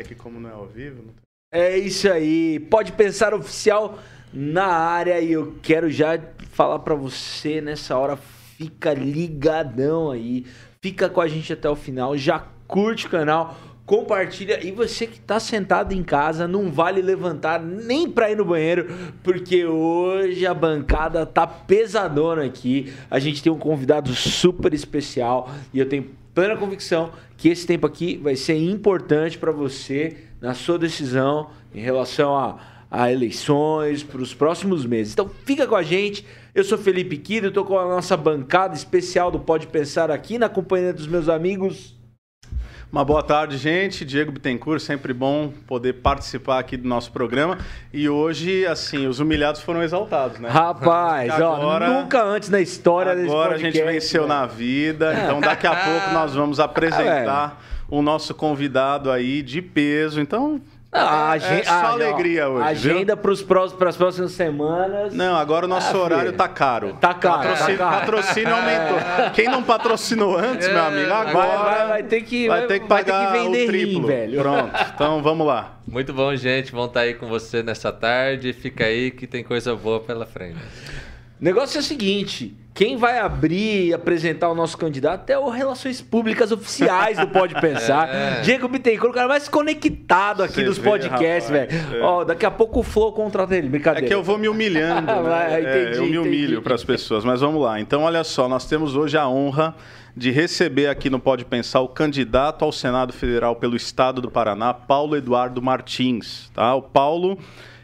É que como não é ao vivo, não. É isso aí. Pode pensar oficial na área e eu quero já falar para você nessa hora, fica ligadão aí. Fica com a gente até o final, já curte o canal, compartilha e você que tá sentado em casa, não vale levantar nem para ir no banheiro, porque hoje a bancada tá pesadona aqui. A gente tem um convidado super especial e eu tenho plena convicção que esse tempo aqui vai ser importante para você na sua decisão em relação a, a eleições para os próximos meses. Então fica com a gente. Eu sou Felipe Kido, estou com a nossa bancada especial do Pode Pensar aqui na companhia dos meus amigos. Uma boa tarde, gente. Diego Bittencourt, sempre bom poder participar aqui do nosso programa. E hoje, assim, os humilhados foram exaltados, né? Rapaz, agora, ó, nunca antes na história desse Agora a gente venceu né? na vida. Então, daqui a pouco nós vamos apresentar é, o nosso convidado aí de peso. Então, ah, é, só ah, alegria hoje. Agenda para as próximas semanas. Não, agora o nosso ah, horário tá caro. Tá caro. Patrocínio, tá caro. patrocínio aumentou. É. Quem não patrocinou antes, meu amigo, agora vai, vai, vai ter que vai ter que pagar que vender o triplo. Rim, velho. Pronto. Então vamos lá. Muito bom, gente. Vamos estar tá aí com você nessa tarde. Fica aí que tem coisa boa pela frente. O negócio é o seguinte: quem vai abrir e apresentar o nosso candidato é o Relações Públicas Oficiais do Pode Pensar. É. Diego Bittencourt, o cara mais conectado aqui Você dos vê, podcasts, velho. É. Ó, daqui a pouco o Flow contrata ele, brincadeira. É que eu vou me humilhando. né? vai, entendi, é, eu me humilho para as pessoas, mas vamos lá. Então, olha só, nós temos hoje a honra de receber aqui no Pode Pensar o candidato ao Senado Federal pelo Estado do Paraná, Paulo Eduardo Martins. Tá? O Paulo,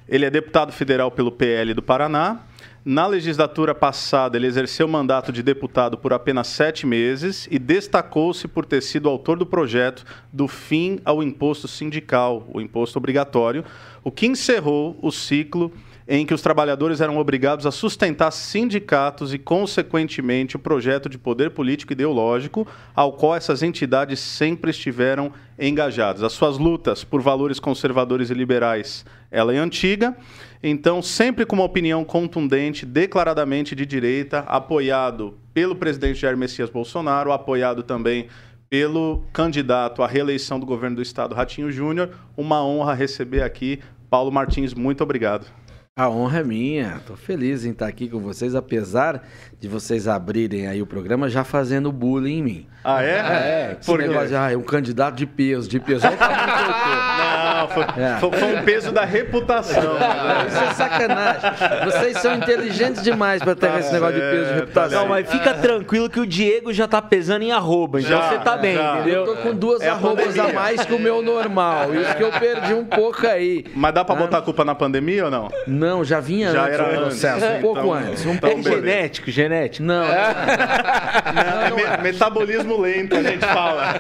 ele é deputado federal pelo PL do Paraná na legislatura passada, ele exerceu o mandato de deputado por apenas sete meses e destacou-se por ter sido autor do projeto do fim ao imposto sindical, o imposto obrigatório, o que encerrou o ciclo em que os trabalhadores eram obrigados a sustentar sindicatos e, consequentemente, o projeto de poder político ideológico ao qual essas entidades sempre estiveram engajadas. As suas lutas por valores conservadores e liberais, ela é antiga, então sempre com uma opinião contundente, declaradamente de direita, apoiado pelo presidente Jair Messias Bolsonaro, apoiado também pelo candidato à reeleição do governo do estado, Ratinho Júnior. Uma honra receber aqui Paulo Martins, muito obrigado. A honra é minha. Tô feliz em estar aqui com vocês, apesar de vocês abrirem aí o programa já fazendo bullying em mim. Ah, é? É, Por negócio de, ah, é um candidato de peso, de peso. Olha o Não, foi, é. foi, foi, um peso da reputação. Né? Isso é sacanagem. Vocês são inteligentes demais para ter tá esse negócio de peso de reputação. Não, mas fica tranquilo que o Diego já tá pesando em arroba, então já, você tá bem, já. entendeu? Eu tô com duas é arrobas a, a mais que o meu normal. Isso que eu perdi um pouco aí. Mas dá para ah. botar a culpa na pandemia ou não? Não, já vinha já antes era o processo, antes. um pouco então, antes. Um então, é genético, genético? Não. não, não é metabolismo lento, a gente fala.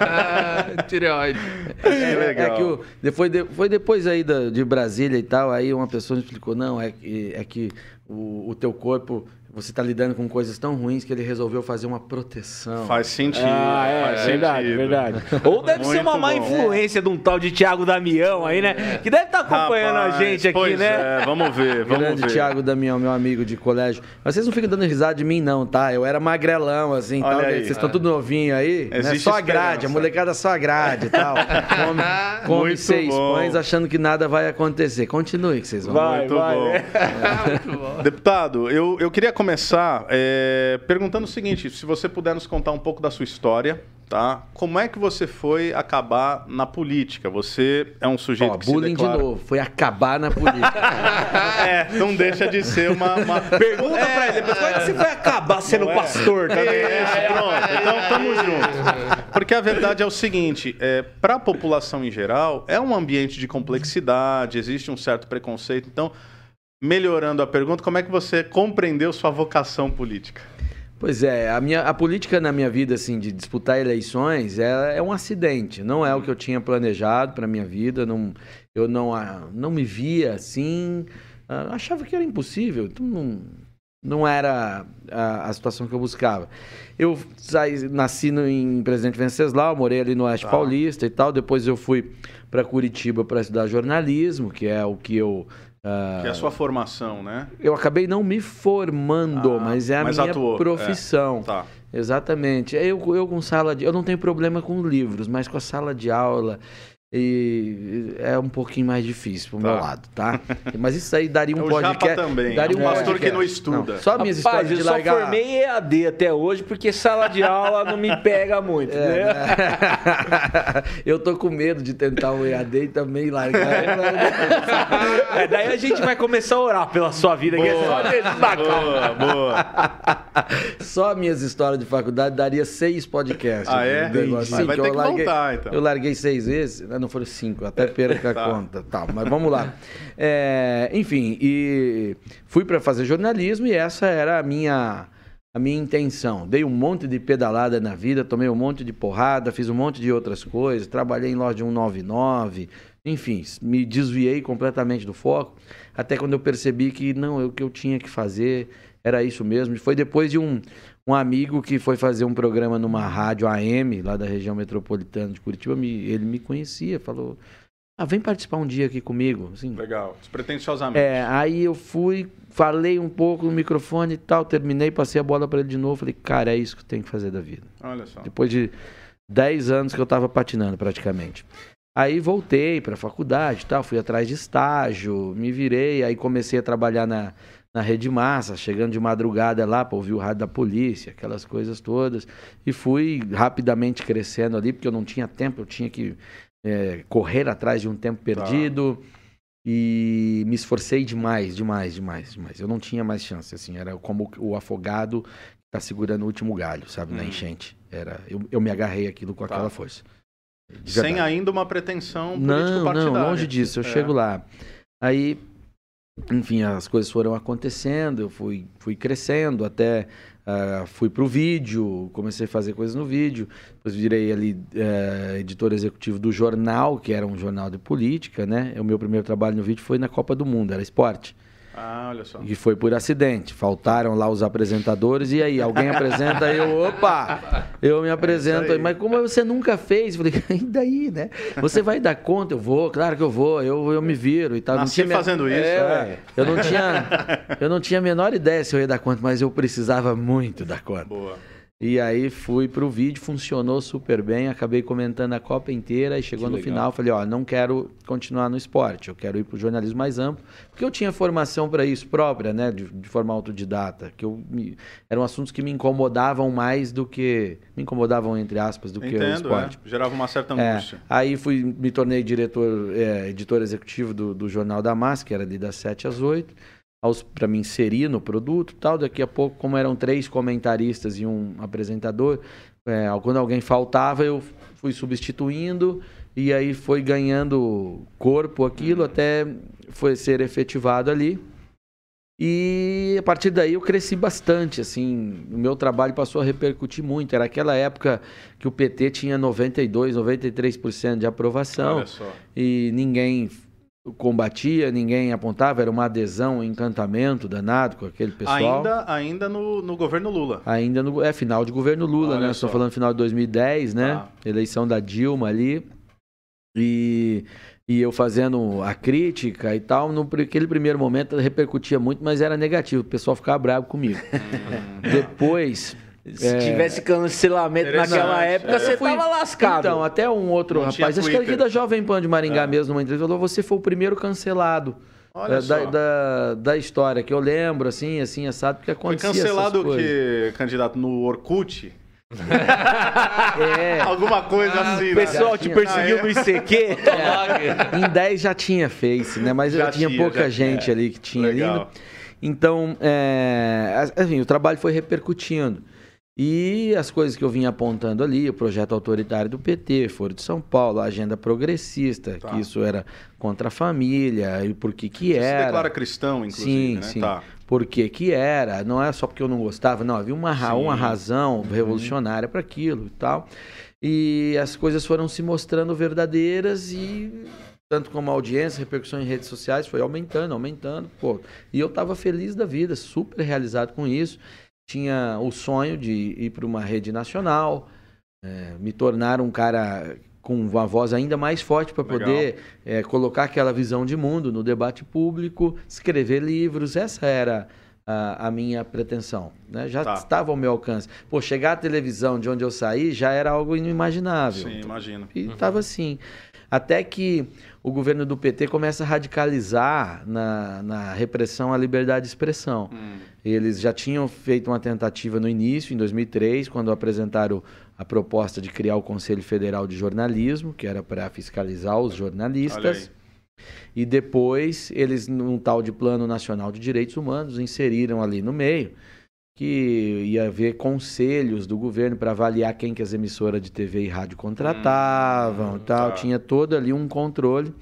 Tireoide. É, legal. É que o, depois, foi depois aí da, de Brasília e tal, aí uma pessoa me explicou, não, é, é que o, o teu corpo você está lidando com coisas tão ruins que ele resolveu fazer uma proteção. Faz sentido. Ah, é, faz verdade, sentido. verdade. Ou deve Muito ser uma má bom. influência de um tal de Tiago Damião aí, né? É. Que deve estar tá acompanhando Rapaz, a gente aqui, né? É, vamos ver, vamos Grande ver. Tiago Damião, meu amigo de colégio. Mas vocês não ficam dando risada de mim, não, tá? Eu era magrelão, assim, Olha tal. Aí. Vocês estão tudo novinho aí. Né? Só a grade, a molecada só a grade e tal. Come, come seis pães achando que nada vai acontecer. Continue que vocês vão. Vai, Muito vai. Bom. Muito bom. Deputado, eu, eu queria começar. É, é, perguntando o seguinte: se você puder nos contar um pouco da sua história, tá? Como é que você foi acabar na política? Você é um sujeito Ó, que bullying se declara... de novo, foi acabar na política. é, não deixa de ser uma... uma... Pergunta é, pra ele depois, como é que você vai acabar sendo é? pastor também? É, pronto, então tamo junto. Porque a verdade é o seguinte, é, para a população em geral, é um ambiente de complexidade, existe um certo preconceito, então melhorando a pergunta, como é que você compreendeu sua vocação política? Pois é, a, minha, a política na minha vida, assim, de disputar eleições, é, é um acidente. Não é o que eu tinha planejado para minha vida. Não, eu não, não me via assim. Ah, achava que era impossível. Então não, não era a, a, situação que eu buscava. Eu saí, nasci no, em Presidente Venceslau, morei ali no Oeste tá. Paulista e tal. Depois eu fui para Curitiba para estudar jornalismo, que é o que eu que é a sua formação, né? Eu acabei não me formando, ah, mas é a minha atuou. profissão. É, tá. Exatamente. Eu, eu com sala de. Eu não tenho problema com livros, mas com a sala de aula. E é um pouquinho mais difícil pro Tá. meu lado, tá? Mas isso aí daria um o podcast. Japa também. Daria é um um pastor podcast. que não estuda. Não, só minhas Rapaz, histórias eu de só largar. formei EAD até hoje porque sala de aula não me pega muito, É, né? né? eu tô com medo de tentar o EAD e também largar. É, daí a gente vai começar a orar pela sua vida. que é só. Boa, boa. Só minhas histórias de faculdade daria seis podcasts. Ah, é? Um negócio assim, Vai que ter eu que larguei- voltar, então. Eu larguei seis vezes, né, não foram cinco, até perca a Tá. conta. Tal, mas vamos lá. É, enfim, e fui para fazer jornalismo e essa era a minha, a minha intenção. Dei um monte de pedalada na vida, tomei um monte de porrada, fiz um monte de outras coisas, trabalhei em loja de 199, enfim, me desviei completamente do foco, até quando eu percebi que não, o que eu tinha que fazer era isso mesmo. Foi depois de um, um amigo que foi fazer um programa numa rádio AM, lá da região metropolitana de Curitiba, me- ele me conhecia, falou: Ah, vem participar um dia aqui comigo. Assim, Legal. Despretensiosamente. é, aí eu fui, falei um pouco no microfone e tal, terminei, passei a bola para ele de novo. Falei, cara, é isso que eu tenho que fazer da vida. Olha só. Depois de 10 anos que eu tava patinando praticamente. Aí voltei para a faculdade e tal, fui atrás de estágio, me virei, aí comecei a trabalhar na, na Rede Massa, chegando de madrugada lá para ouvir o rádio da polícia, aquelas coisas todas. E fui rapidamente crescendo ali, porque eu não tinha tempo, eu tinha que é, correr atrás de um tempo perdido. E me esforcei demais, demais, demais, demais. Eu não tinha mais chance, assim, era como o afogado que tá segurando o último galho, sabe, na Hum. enchente. Era, eu, eu me agarrei aquilo com Tá. aquela força. Sem ainda uma pretensão Não, político-partidária. não, longe disso, eu É. chego lá. Aí, enfim, as coisas foram acontecendo, eu fui, fui crescendo, até ah, fui pro vídeo, comecei a fazer coisas no vídeo, depois virei ali eh, editor executivo do jornal, que era um jornal de política, né? O meu primeiro trabalho no vídeo foi na Copa do Mundo, era esporte. Ah, olha só. E foi por acidente. Faltaram lá os apresentadores e aí alguém apresenta, eu, opa, eu me apresento. aí. Mas como você nunca fez? Eu falei, e daí, né? Você vai dar conta? Eu vou, claro que eu vou, eu, eu me viro e tal. Nasci minha- fazendo isso, É, eu não tinha, eu não tinha a menor ideia se eu ia dar conta, mas eu precisava muito dar conta. Boa. E aí fui pro vídeo, funcionou super bem, acabei comentando a Copa inteira e chegou Que no legal. final, falei, ó, não quero continuar no esporte, eu quero ir pro jornalismo mais amplo, porque eu tinha formação para isso própria, né, de, de forma autodidata, que eu me, eram assuntos que me incomodavam mais do que me incomodavam entre aspas do que o Entendo, esporte. é. Gerava uma certa É, angústia. aí fui, me tornei diretor, é, editor executivo do, do Jornal da Massa, que era ali das 7 às 8, para me inserir no produto tal. Daqui a pouco, como eram três comentaristas e um apresentador, é, quando alguém faltava, eu fui substituindo e aí foi ganhando corpo aquilo até foi ser efetivado ali. E a partir daí eu cresci bastante, assim, o meu trabalho passou a repercutir muito. Era aquela época que o PT tinha 92, 93% de aprovação e ninguém combatia, ninguém apontava, era uma adesão, um encantamento danado com aquele pessoal. Ainda, ainda no, no governo Lula. Ainda no é final de governo Lula, Olha né? Estou falando final de 2010, né? Tá. Eleição da Dilma ali. E, e eu fazendo a crítica e tal, no aquele primeiro momento repercutia muito, mas era negativo, o pessoal ficava bravo comigo. Depois, Se É. tivesse cancelamento naquela época, É. você fui- tava lascado. Então, até um outro Não rapaz, acho que era aqui da Jovem Pan de Maringá É. mesmo, numa entrevista, falou: você foi o primeiro cancelado Olha da, só. da, da, da história, que eu lembro, assim, assim, assado, porque Foi acontecia cancelado essas o que, candidato, no Orkut? É, Alguma coisa assim, O né? pessoal te tinha- perseguiu Ah, é? no ICQ. em 10 já tinha Face, né? Mas Já já tinha tinha, pouca já- gente é. ali que tinha ali. Legal. Então, é, assim, o trabalho foi repercutindo. E as coisas que eu vinha apontando ali, o projeto autoritário do PT, Foro de São Paulo, a agenda progressista, Tá. que isso era contra a família, e por que que Você se era. declara cristão, inclusive, Sim, né? sim. Tá. Por que que era, não é só porque eu não gostava, não, havia uma, Sim. uma razão revolucionária para aquilo e tal. E as coisas foram se mostrando verdadeiras e tanto como a audiência, repercussão em redes sociais foi aumentando, aumentando, pô. E eu estava feliz da vida, super realizado com isso. Tinha o sonho de ir para uma rede nacional, eh, me tornar um cara com uma voz ainda mais forte para poder eh, colocar aquela visão de mundo no debate público, escrever livros. Essa era a, a minha pretensão. Né? Já Tá. estava ao meu alcance. Pô, chegar à televisão de onde eu saí já era algo inimaginável. Sim, imagino. E estava assim. Até que o governo do PT começa a radicalizar na, na repressão à liberdade de expressão. Hum, Eles já tinham feito uma tentativa no início, em 2003, quando apresentaram a proposta de criar o Conselho Federal de Jornalismo, que era para fiscalizar os jornalistas. E depois, eles, num tal de Plano Nacional de Direitos Humanos, inseriram ali no meio que ia haver conselhos do governo para avaliar quem que as emissoras de TV e rádio contratavam Hum, tal. tá. Tinha todo ali um controle.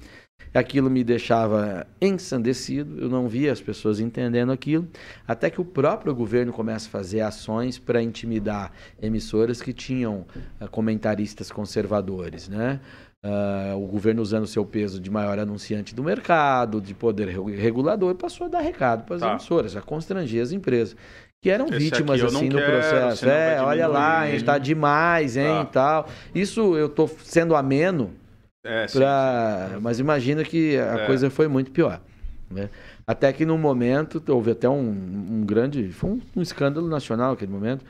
Aquilo me deixava ensandecido, eu não via as pessoas entendendo aquilo, até que o próprio governo começa a fazer ações para intimidar emissoras que tinham ah, comentaristas conservadores, né? Ah, o governo usando o seu peso de maior anunciante do mercado, de poder regu- regulador, passou a dar recado para as Tá. emissoras, a constranger as empresas, que eram Esse vítimas assim no quero, processo. É, olha lá, a gente tá demais, hein, Tá. e tal. Isso eu tô sendo ameno, É, sim, pra... mas imagina que a É. coisa foi muito pior. Né? Até que no momento, houve até um, um grande. Foi um, um escândalo nacional naquele momento.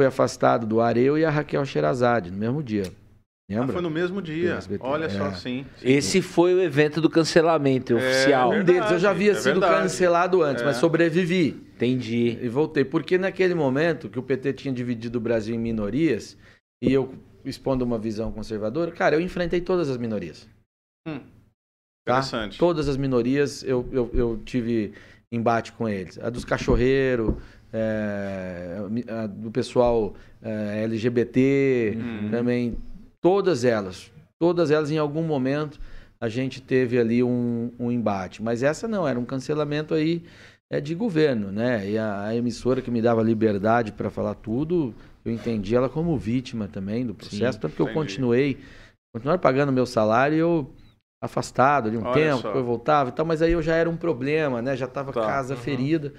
Foi afastado do ar eu e a Raquel Sherazade no mesmo dia. Ah, Lembra? foi no mesmo dia. Olha só, é. sim. Esse foi o evento do cancelamento oficial. Um deles eu já havia é sido verdade. cancelado antes, É. mas sobrevivi. Entendi. E voltei. Porque naquele momento que o PT tinha dividido o Brasil em minorias, e eu expondo uma visão conservadora, cara, eu enfrentei todas as minorias. Hum, Tá? Interessante. Todas as minorias eu, eu, eu tive embate com eles. A dos cachorreiros, é, a do pessoal é, LGBT, Uhum. também. Todas elas. Todas elas, em algum momento, a gente teve ali um, um embate. Mas essa não, era um cancelamento aí é, de governo, né? E a, a emissora que me dava liberdade para falar tudo, eu entendi ela como vítima também do processo, tanto que eu continuei, continuar pagando meu salário eu afastado de um Olha tempo, só. depois voltava e tal, mas aí eu já era um problema, né? Já tava Tá. casa Uhum. ferida.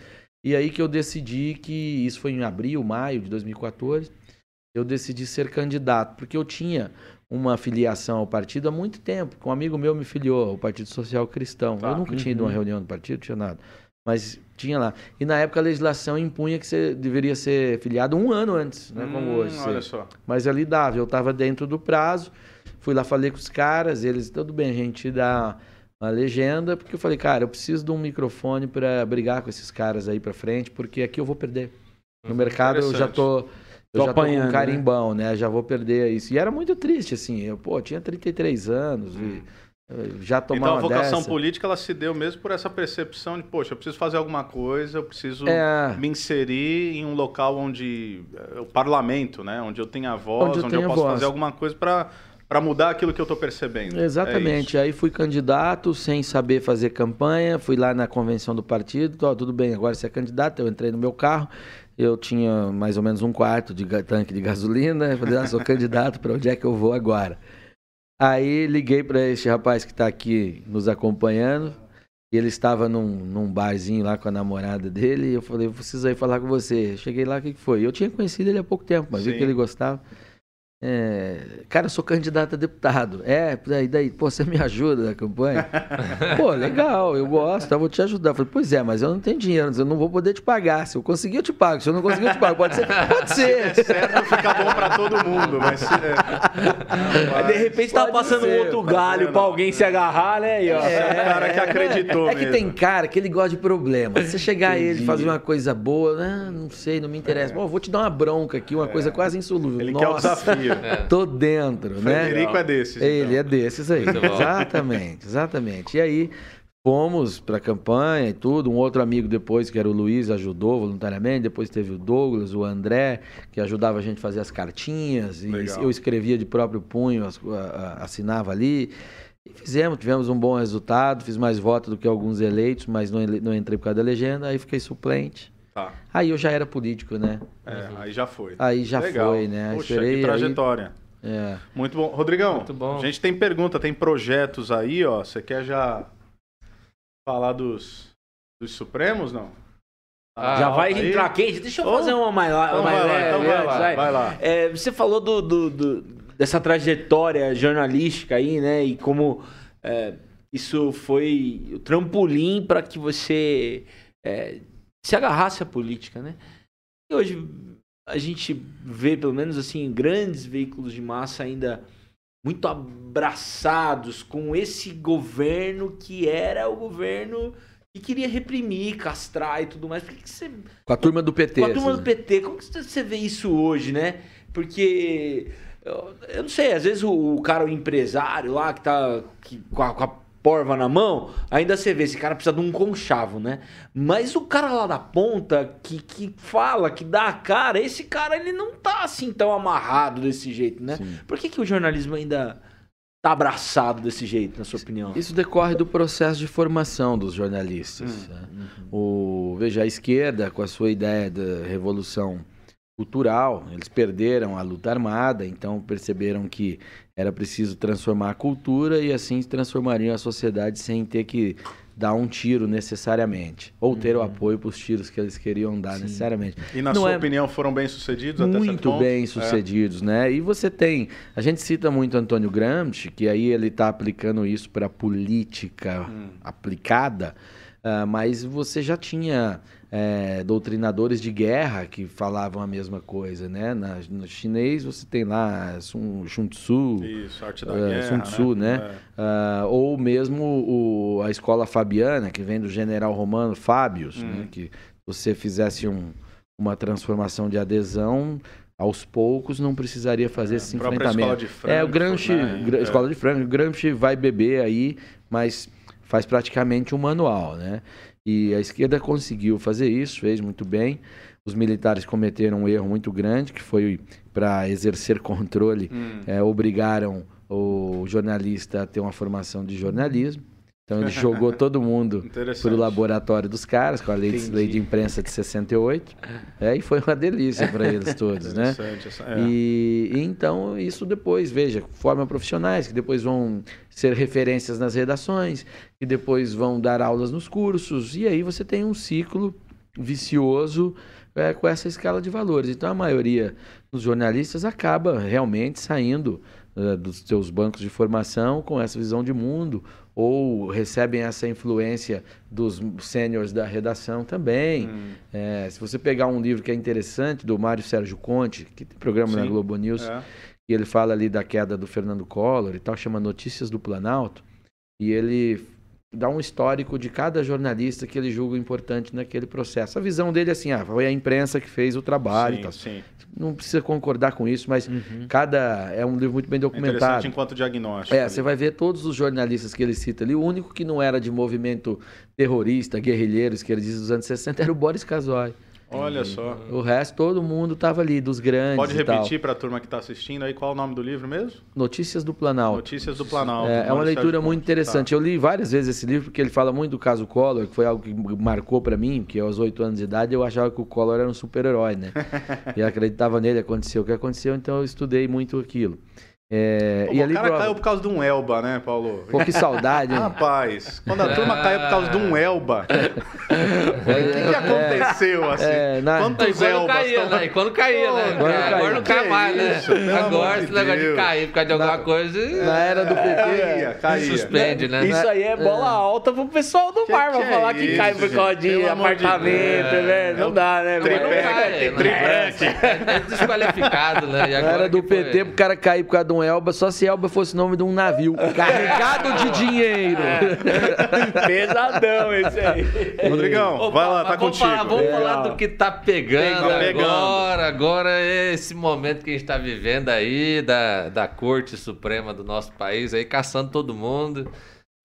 E aí que eu decidi que isso foi em abril, maio de 2014, eu decidi ser candidato, porque eu tinha uma filiação ao partido há muito tempo. Um amigo meu me filiou ao Partido Social Cristão. Tá. Eu nunca tinha ido a uma Uhum. reunião do partido, tinha nada. Mas tinha lá. E na época a legislação impunha que você deveria ser filiado um ano antes, né? Como Hum, hoje. Olha Você- só. mas ali dava, eu estava dentro do prazo, fui lá, falei com os caras, eles, tudo bem, a gente dá uma legenda, porque eu falei, cara, eu preciso de um microfone para brigar com esses caras aí para frente, porque aqui eu vou perder. No Uhum, mercado eu já tô, eu Tô já tô com um né? carimbão, né? Já vou perder isso. E era muito triste, assim, eu, pô, tinha 33 anos e eh, já tomar Então a vocação dessa. política ela se deu mesmo por essa percepção de, poxa, eu preciso fazer alguma coisa, eu preciso É. me inserir em um local onde é, o parlamento, né, onde eu tenha voz, Onde eu onde eu, posso voz. fazer alguma coisa para para mudar aquilo que eu estou percebendo. Exatamente. É Aí fui candidato sem saber fazer campanha, fui lá na convenção do partido, ó, tudo bem, agora você é candidato, eu entrei no meu carro, eu tinha mais ou menos um quarto de tanque de gasolina, eu falei, ah, sou candidato, para onde é que eu vou agora? Aí liguei para esse rapaz que está aqui nos acompanhando, e ele estava num, num barzinho lá com a namorada dele, e eu falei, eu preciso aí falar com você. Cheguei lá, o que que foi? Eu tinha conhecido ele há pouco tempo, mas vi Sim. que ele gostava. É, cara, eu sou candidato a deputado. É, daí, daí, pô, você me ajuda na campanha? pô, legal, eu gosto, eu vou te ajudar. Eu falei, pois é, mas eu não tenho dinheiro, eu não vou poder te pagar. Se eu conseguir, eu te pago. Se eu não conseguir, eu te pago. Pode ser? Pode ser. isso. Certo, fica bom para todo mundo, mas se- é, Aí, de repente pode passando ser, um outro galho pra alguém se agarrar, né? Aí, ó. É, o cara que acreditou É que mesmo. tem cara que ele gosta de problema. Se você chegar a ele fazer uma coisa boa, ah, não sei, não me interessa. Pô, vou te dar uma bronca aqui, uma coisa quase insolúvel. É. Ele quer o Nossa, desafio. É. tô dentro, né? Frederico é desses. Ele então. é desses aí. Exatamente, exatamente. E aí fomos para a campanha e tudo. Um outro amigo depois, que era o Luiz, ajudou voluntariamente. Depois teve o Douglas, o André, que ajudava a gente a fazer as cartinhas. E Legal. eu escrevia de próprio punho, assinava ali. E fizemos, tivemos um bom resultado. Fiz mais votos do que alguns eleitos, mas não, não entrei por causa da legenda. Aí fiquei suplente. Tá. Aí eu já era político, né? É, aí já foi. Aí já Legal. foi, né? Puxa, Esperei que aí- trajetória. É. Muito bom. Rodrigão, Muito bom. a gente tem pergunta, tem projetos aí, ó. Você quer já falar dos, dos Supremos, não? Ah, Já vai aí? entrar quente. Deixa eu Oh. fazer uma mais lá. Então mais vai lá, leve então vai antes, lá, vai lá. É, você falou do, do- do- dessa trajetória jornalística aí, né? E como é, isso foi o trampolim para que você é, se agarrasse à política, né? E hoje a gente vê, pelo menos assim, grandes veículos de massa ainda muito abraçados com esse governo que era o governo que queria reprimir, castrar e tudo mais. Por que, que você Com a turma do PT. com a turma assim, do PT, como que você vê isso hoje, né? Porque eu, não sei, às vezes o, cara, o empresário lá que tá que- com a porva na mão, ainda você vê, esse cara precisa de um conchavo, né? Mas o cara lá da ponta que, que fala, que dá a cara, esse cara ele não tá assim tão amarrado desse jeito, né? Sim. Por que, que o jornalismo ainda tá abraçado desse jeito, na sua opinião? Isso decorre do processo de formação dos jornalistas. né? O, veja, a esquerda, com a sua ideia da revolução cultural, eles perderam a luta armada, então perceberam que era preciso transformar a cultura e assim transformariam a sociedade sem ter que dar um tiro necessariamente, ou ter o apoio para os tiros que eles queriam dar necessariamente. E na Não sua é- opinião foram bem sucedidos até certo muito ponto? bem É. sucedidos, né? E você tem, a gente cita muito Antônio Gramsci, que aí ele está aplicando isso para política Hum. aplicada, ah, mas você já tinha é, doutrinadores de guerra que falavam a mesma coisa, né? Na- no chinês você tem lá Sun, Sun Tzu, Isso, arte da É, guerra, Sun Tzu, né? É. Ah, ou mesmo o- a escola fabiana, que vem do general romano Fábios, Hum. né? que você fizesse um- uma transformação de adesão, aos poucos não precisaria fazer esse A própria enfrentamento. escola de Frankfurt, é, o Gramsci, né? É. escola de Frankfurt, o Gramsci vai beber aí, mas faz praticamente um manual, né? E a esquerda conseguiu fazer isso, fez muito bem. Os militares cometeram um erro muito grande, que foi para exercer controle Hum. é, obrigaram o jornalista a ter uma formação de jornalismo. Então ele jogou todo mundo para o laboratório dos caras, com a lei de, lei de imprensa de 68. É, e foi uma delícia para eles todos, né? Essa- é. E, e então isso depois, veja, formam profissionais que depois vão ser referências nas redações, que depois vão dar aulas nos cursos, e aí você tem um ciclo vicioso é, com essa escala de valores. Então a maioria dos jornalistas acaba realmente saindo eh, dos seus bancos de formação com essa visão de mundo, ou recebem essa influência dos sêniores da redação também. Hum. É, se você pegar um livro que é interessante, do Mário Sérgio Conte, que tem programa na Sim. Globo News, É. e ele fala ali da queda do Fernando Collor e tal, chama Notícias do Planalto, e ele dá um histórico de cada jornalista que ele julga importante naquele processo. A visão dele é assim, ah, foi a imprensa que fez o trabalho Sim, sim. Não precisa concordar com isso, mas cada é um livro muito bem É interessante documentado. enquanto diagnóstico. É, ali. você vai ver todos os jornalistas que ele cita ali. O único que não era de movimento terrorista, ele diz dos anos 60, era o Boris Casoy. Olha só. O resto, todo mundo tava ali, dos grandes Pode repetir para a turma que está assistindo aí qual é o nome do livro mesmo? Notícias do Planalto. Notícias do Planalto. É, é uma leitura muito. Tá. interessante. Eu li várias vezes esse livro porque ele fala muito do caso Collor, que foi algo que marcou pra mim, que aos oito anos de idade eu achava que o Collor era um super-herói, né? e acreditava nele, aconteceu o que aconteceu, então eu estudei muito aquilo. É, Pô, e o ali cara prova- caiu por causa de um Elba, né, Paulo? Pô, que saudade, hein? Rapaz, quando a turma caiu por causa de um Elba, o que, que aconteceu assim? é, na- E Quantos quando Elbas caía, estão- né? E quando caía, né? Pô, Agora quando não caía. cai mais, né? Isso, Agora de esse negócio de cair por causa de alguma coisa. Na era do PT. Caía, caía. Suspende, né? Isso aí é bola alta pro pessoal do pra é falar que isso, cai por causa de apartamento, né? Não dá, né? Mas não Tripé, cai, tem né? É desqualificado, né? E Na agora era do PT, pro cara cair por causa de um Elba, só se Elba fosse o nome de um navio carregado de dinheiro. Pesadão esse aí. Rodrigão, Ô, vai lá, tá vamos contigo. Falar, vamos É. falar do que tá pegando, Tá pegando. agora. Agora é esse momento que a gente tá vivendo aí da, da Corte Suprema do nosso país aí, caçando todo mundo,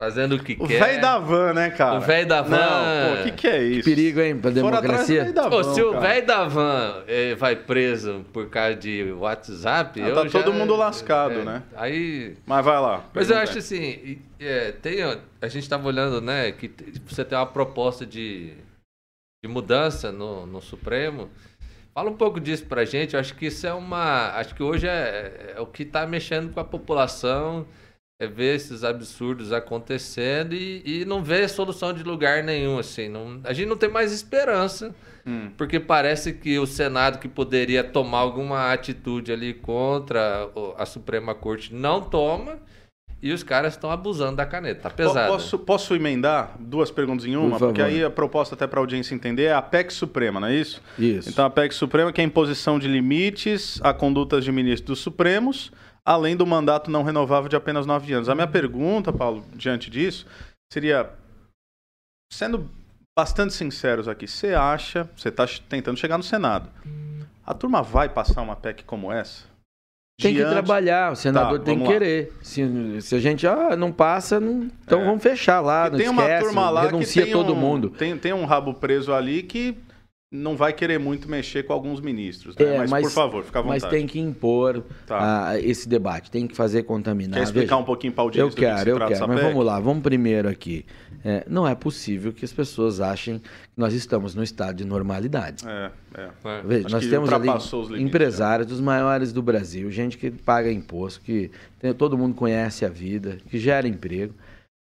fazendo o que O quer. velho da van, né, cara? O velho da van. Não, o que, que é isso? Perigo, hein, pra democracia. da Pô, van, se o velho da van eh, vai preso por causa de WhatsApp, Ah, eu tá já- todo mundo lascado, é, né? Aí Mas vai lá. Mas eu acho assim, é, tem, a gente estava olhando, né, que você tem uma proposta de, de mudança no, no Supremo. Fala um pouco disso pra gente. Eu acho que isso é uma. Acho que hoje é, é o que está mexendo com a população, é ver esses absurdos acontecendo e, e não ver solução de lugar nenhum, assim. Não, a gente não tem mais esperança. Hum. Porque parece que o Senado, que poderia tomar alguma atitude ali contra a Suprema Corte, não toma. E os caras estão abusando da caneta. Tá pesado. Posso, posso emendar duas perguntas em uma? Por Porque aí a proposta até para a audiência entender é a PEC Suprema, não é isso? Isso. Então a PEC Suprema que é a imposição de limites a condutas de ministros dos Supremos, além do mandato não renovável de apenas nove anos. A minha pergunta, Paulo, diante disso, seria, sendo bastante sinceros aqui, você acha, você está tentando chegar no Senado, a turma vai passar uma PEC como essa? Tem que trabalhar, o senador Tá, tem que lá. querer. Se, se a gente ah, não passa, não- então É. vamos fechar lá, Porque não tem uma esquece, turma lá renuncia que tem todo um, mundo. Tem, tem um rabo preso ali que não vai querer muito mexer com alguns ministros. né? É, mas, mas- por favor, fica à vontade. Mas tem que impor Tá. ah, esse debate, tem que fazer contaminar. Quer explicar Veja, um pouquinho para audiência Eu do que quero, eu quero, mas PEC? vamos lá, vamos primeiro aqui. É, não é possível que as pessoas achem que nós estamos no estado de normalidade. É, é. Veja, Acho nós que temos ali limites, empresários dos maiores do Brasil, gente que paga imposto, que tem- todo mundo conhece a vida, que gera emprego,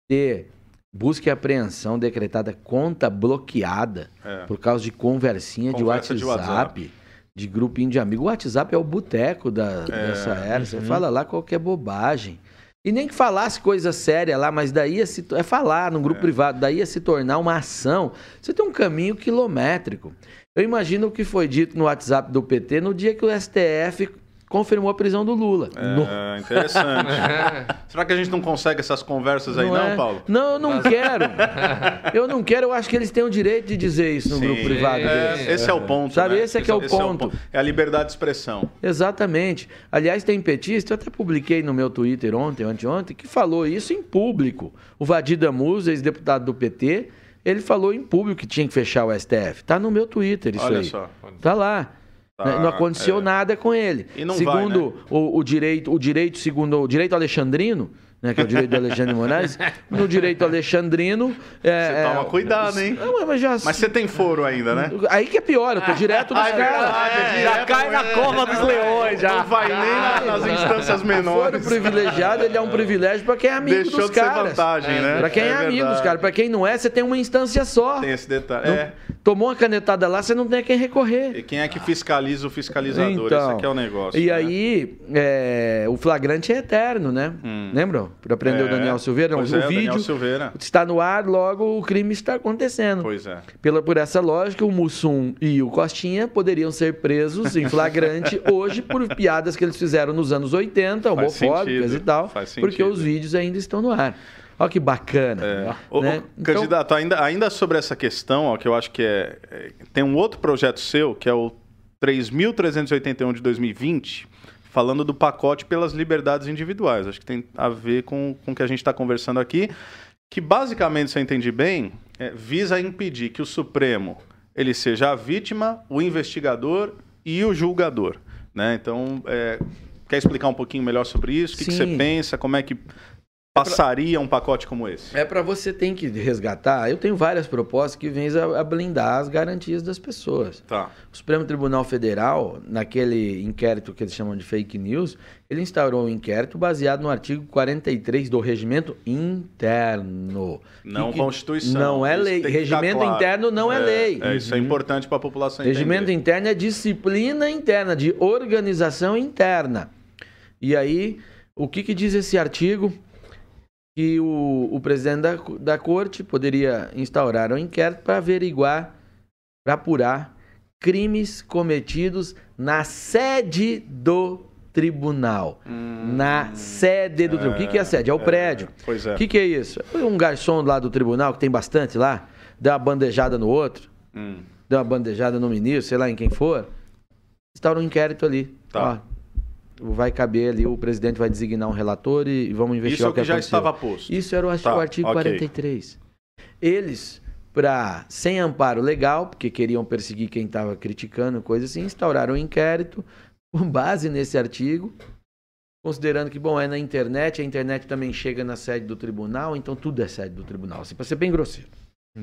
ter busca e apreensão decretada, conta bloqueada É. por causa de conversinha Conversa de de WhatsApp, de, grupinho de amigos. O WhatsApp é o boteco da, É. dessa era, você Uhum. fala lá qualquer bobagem. E nem que falasse coisa séria lá, mas daí ia se, é falar num grupo privado, daí ia se tornar uma ação. Você tem um caminho quilométrico. Eu imagino o que foi dito no WhatsApp do PT no dia que o STF confirmou a prisão do Lula. No- É, interessante. Será que a gente não consegue essas conversas aí, não, é? Paulo? Não, eu não quero. Eu não quero, eu acho que eles têm o direito de dizer isso no Sim. grupo privado É, deles. esse é o ponto. Sabe, né? esse é que é o ponto. É a liberdade de expressão. Exatamente. Aliás, tem petista, eu até publiquei no meu Twitter ontem, anteontem, que falou isso em público. O Vadir Damus, ex-deputado do PT, ele falou em público que tinha que fechar o STF. Tá no meu Twitter isso Olha aí. só. Tá lá. Tá, não aconteceu é. nada com ele. Segundo vai, né? o, o direito, o direito segundo o direito alexandrino, né, que é o direito do Alexandre Moraes, no direito alexandrino, é, Você toma cuidado, hein? Não, mas já Mas você tem foro ainda, né? aí que é pior, eu tô direto nos Ah, é caras. é já cai na é. cova dos leões, já. Não vai nem na- nas instâncias menores. o privilegiado, ele é um privilégio pra quem é amigo Deixou dos de ser caras. vantagem, né? Pra quem é, amigo dos caras. Pra quem não é, você tem uma instância só. Tem esse detalhe. Não- É. Tomou uma canetada lá, você não tem a quem recorrer. E quem é que fiscaliza o fiscalizador? Esse aqui é o negócio. Então, E né? aí, é, o flagrante é eterno, né? Hum. Lembram? Para prender É. o Daniel Silveira, Pois o é, vídeo Silveira. está no ar, logo o crime está acontecendo. Pois é. Pela, por essa lógica, o Mussum e o Costinha poderiam ser presos em flagrante hoje por piadas que eles fizeram nos anos 80, Faz homofóbicas e tal, porque os vídeos ainda estão no ar. Olha que bacana. É. Né? ô, Então- Candidato, ainda, ainda sobre essa questão, ó, que eu acho que é, é- Tem um outro projeto seu, que é o 3.381 de 2020, falando do pacote pelas liberdades individuais. Acho que tem a ver com, com o que a gente está conversando aqui, que basicamente, se eu entendi bem, é, visa impedir que o Supremo ele seja a vítima, o investigador e o julgador. Né? Então, é, quer explicar um pouquinho melhor sobre isso? O que, que você pensa? Como é que passaria um pacote como esse? É para você tem que resgatar. Eu tenho várias propostas que vêm a, blindar as garantias das pessoas. Tá. O Supremo Tribunal Federal, naquele inquérito que eles chamam de fake news, ele instaurou um inquérito baseado no artigo 43 do Regimento Interno. Não que Constituição. Não é lei. Regimento claro. interno não é, lei. É, isso é importante para a população Regimento entender. interno é disciplina interna, de organização interna. E aí, o que, que diz esse artigo? Que o, o presidente da, da corte poderia instaurar um inquérito para averiguar, para apurar crimes cometidos na sede do tribunal. na sede do tribunal. O que, que é a sede? É o prédio. Pois é. O que, que é isso? Um garçom lá do tribunal, que tem bastante lá, dá uma bandejada no outro, Hum. deu uma bandejada no ministro, sei lá em quem for, instaura um inquérito ali. Tá. Ó, vai caber ali, o presidente vai designar um relator e, e vamos investigar Isso é o que, que já aconteceu. estava posto. Isso era o, artigo- Tá, o artigo ok. 43. Eles, pra, sem amparo legal, porque queriam perseguir quem estava criticando, coisa assim, instauraram um inquérito com base nesse artigo, considerando que, bom, é na internet, a internet também chega na sede do tribunal, então tudo é sede do tribunal, assim, para ser bem grosseiro.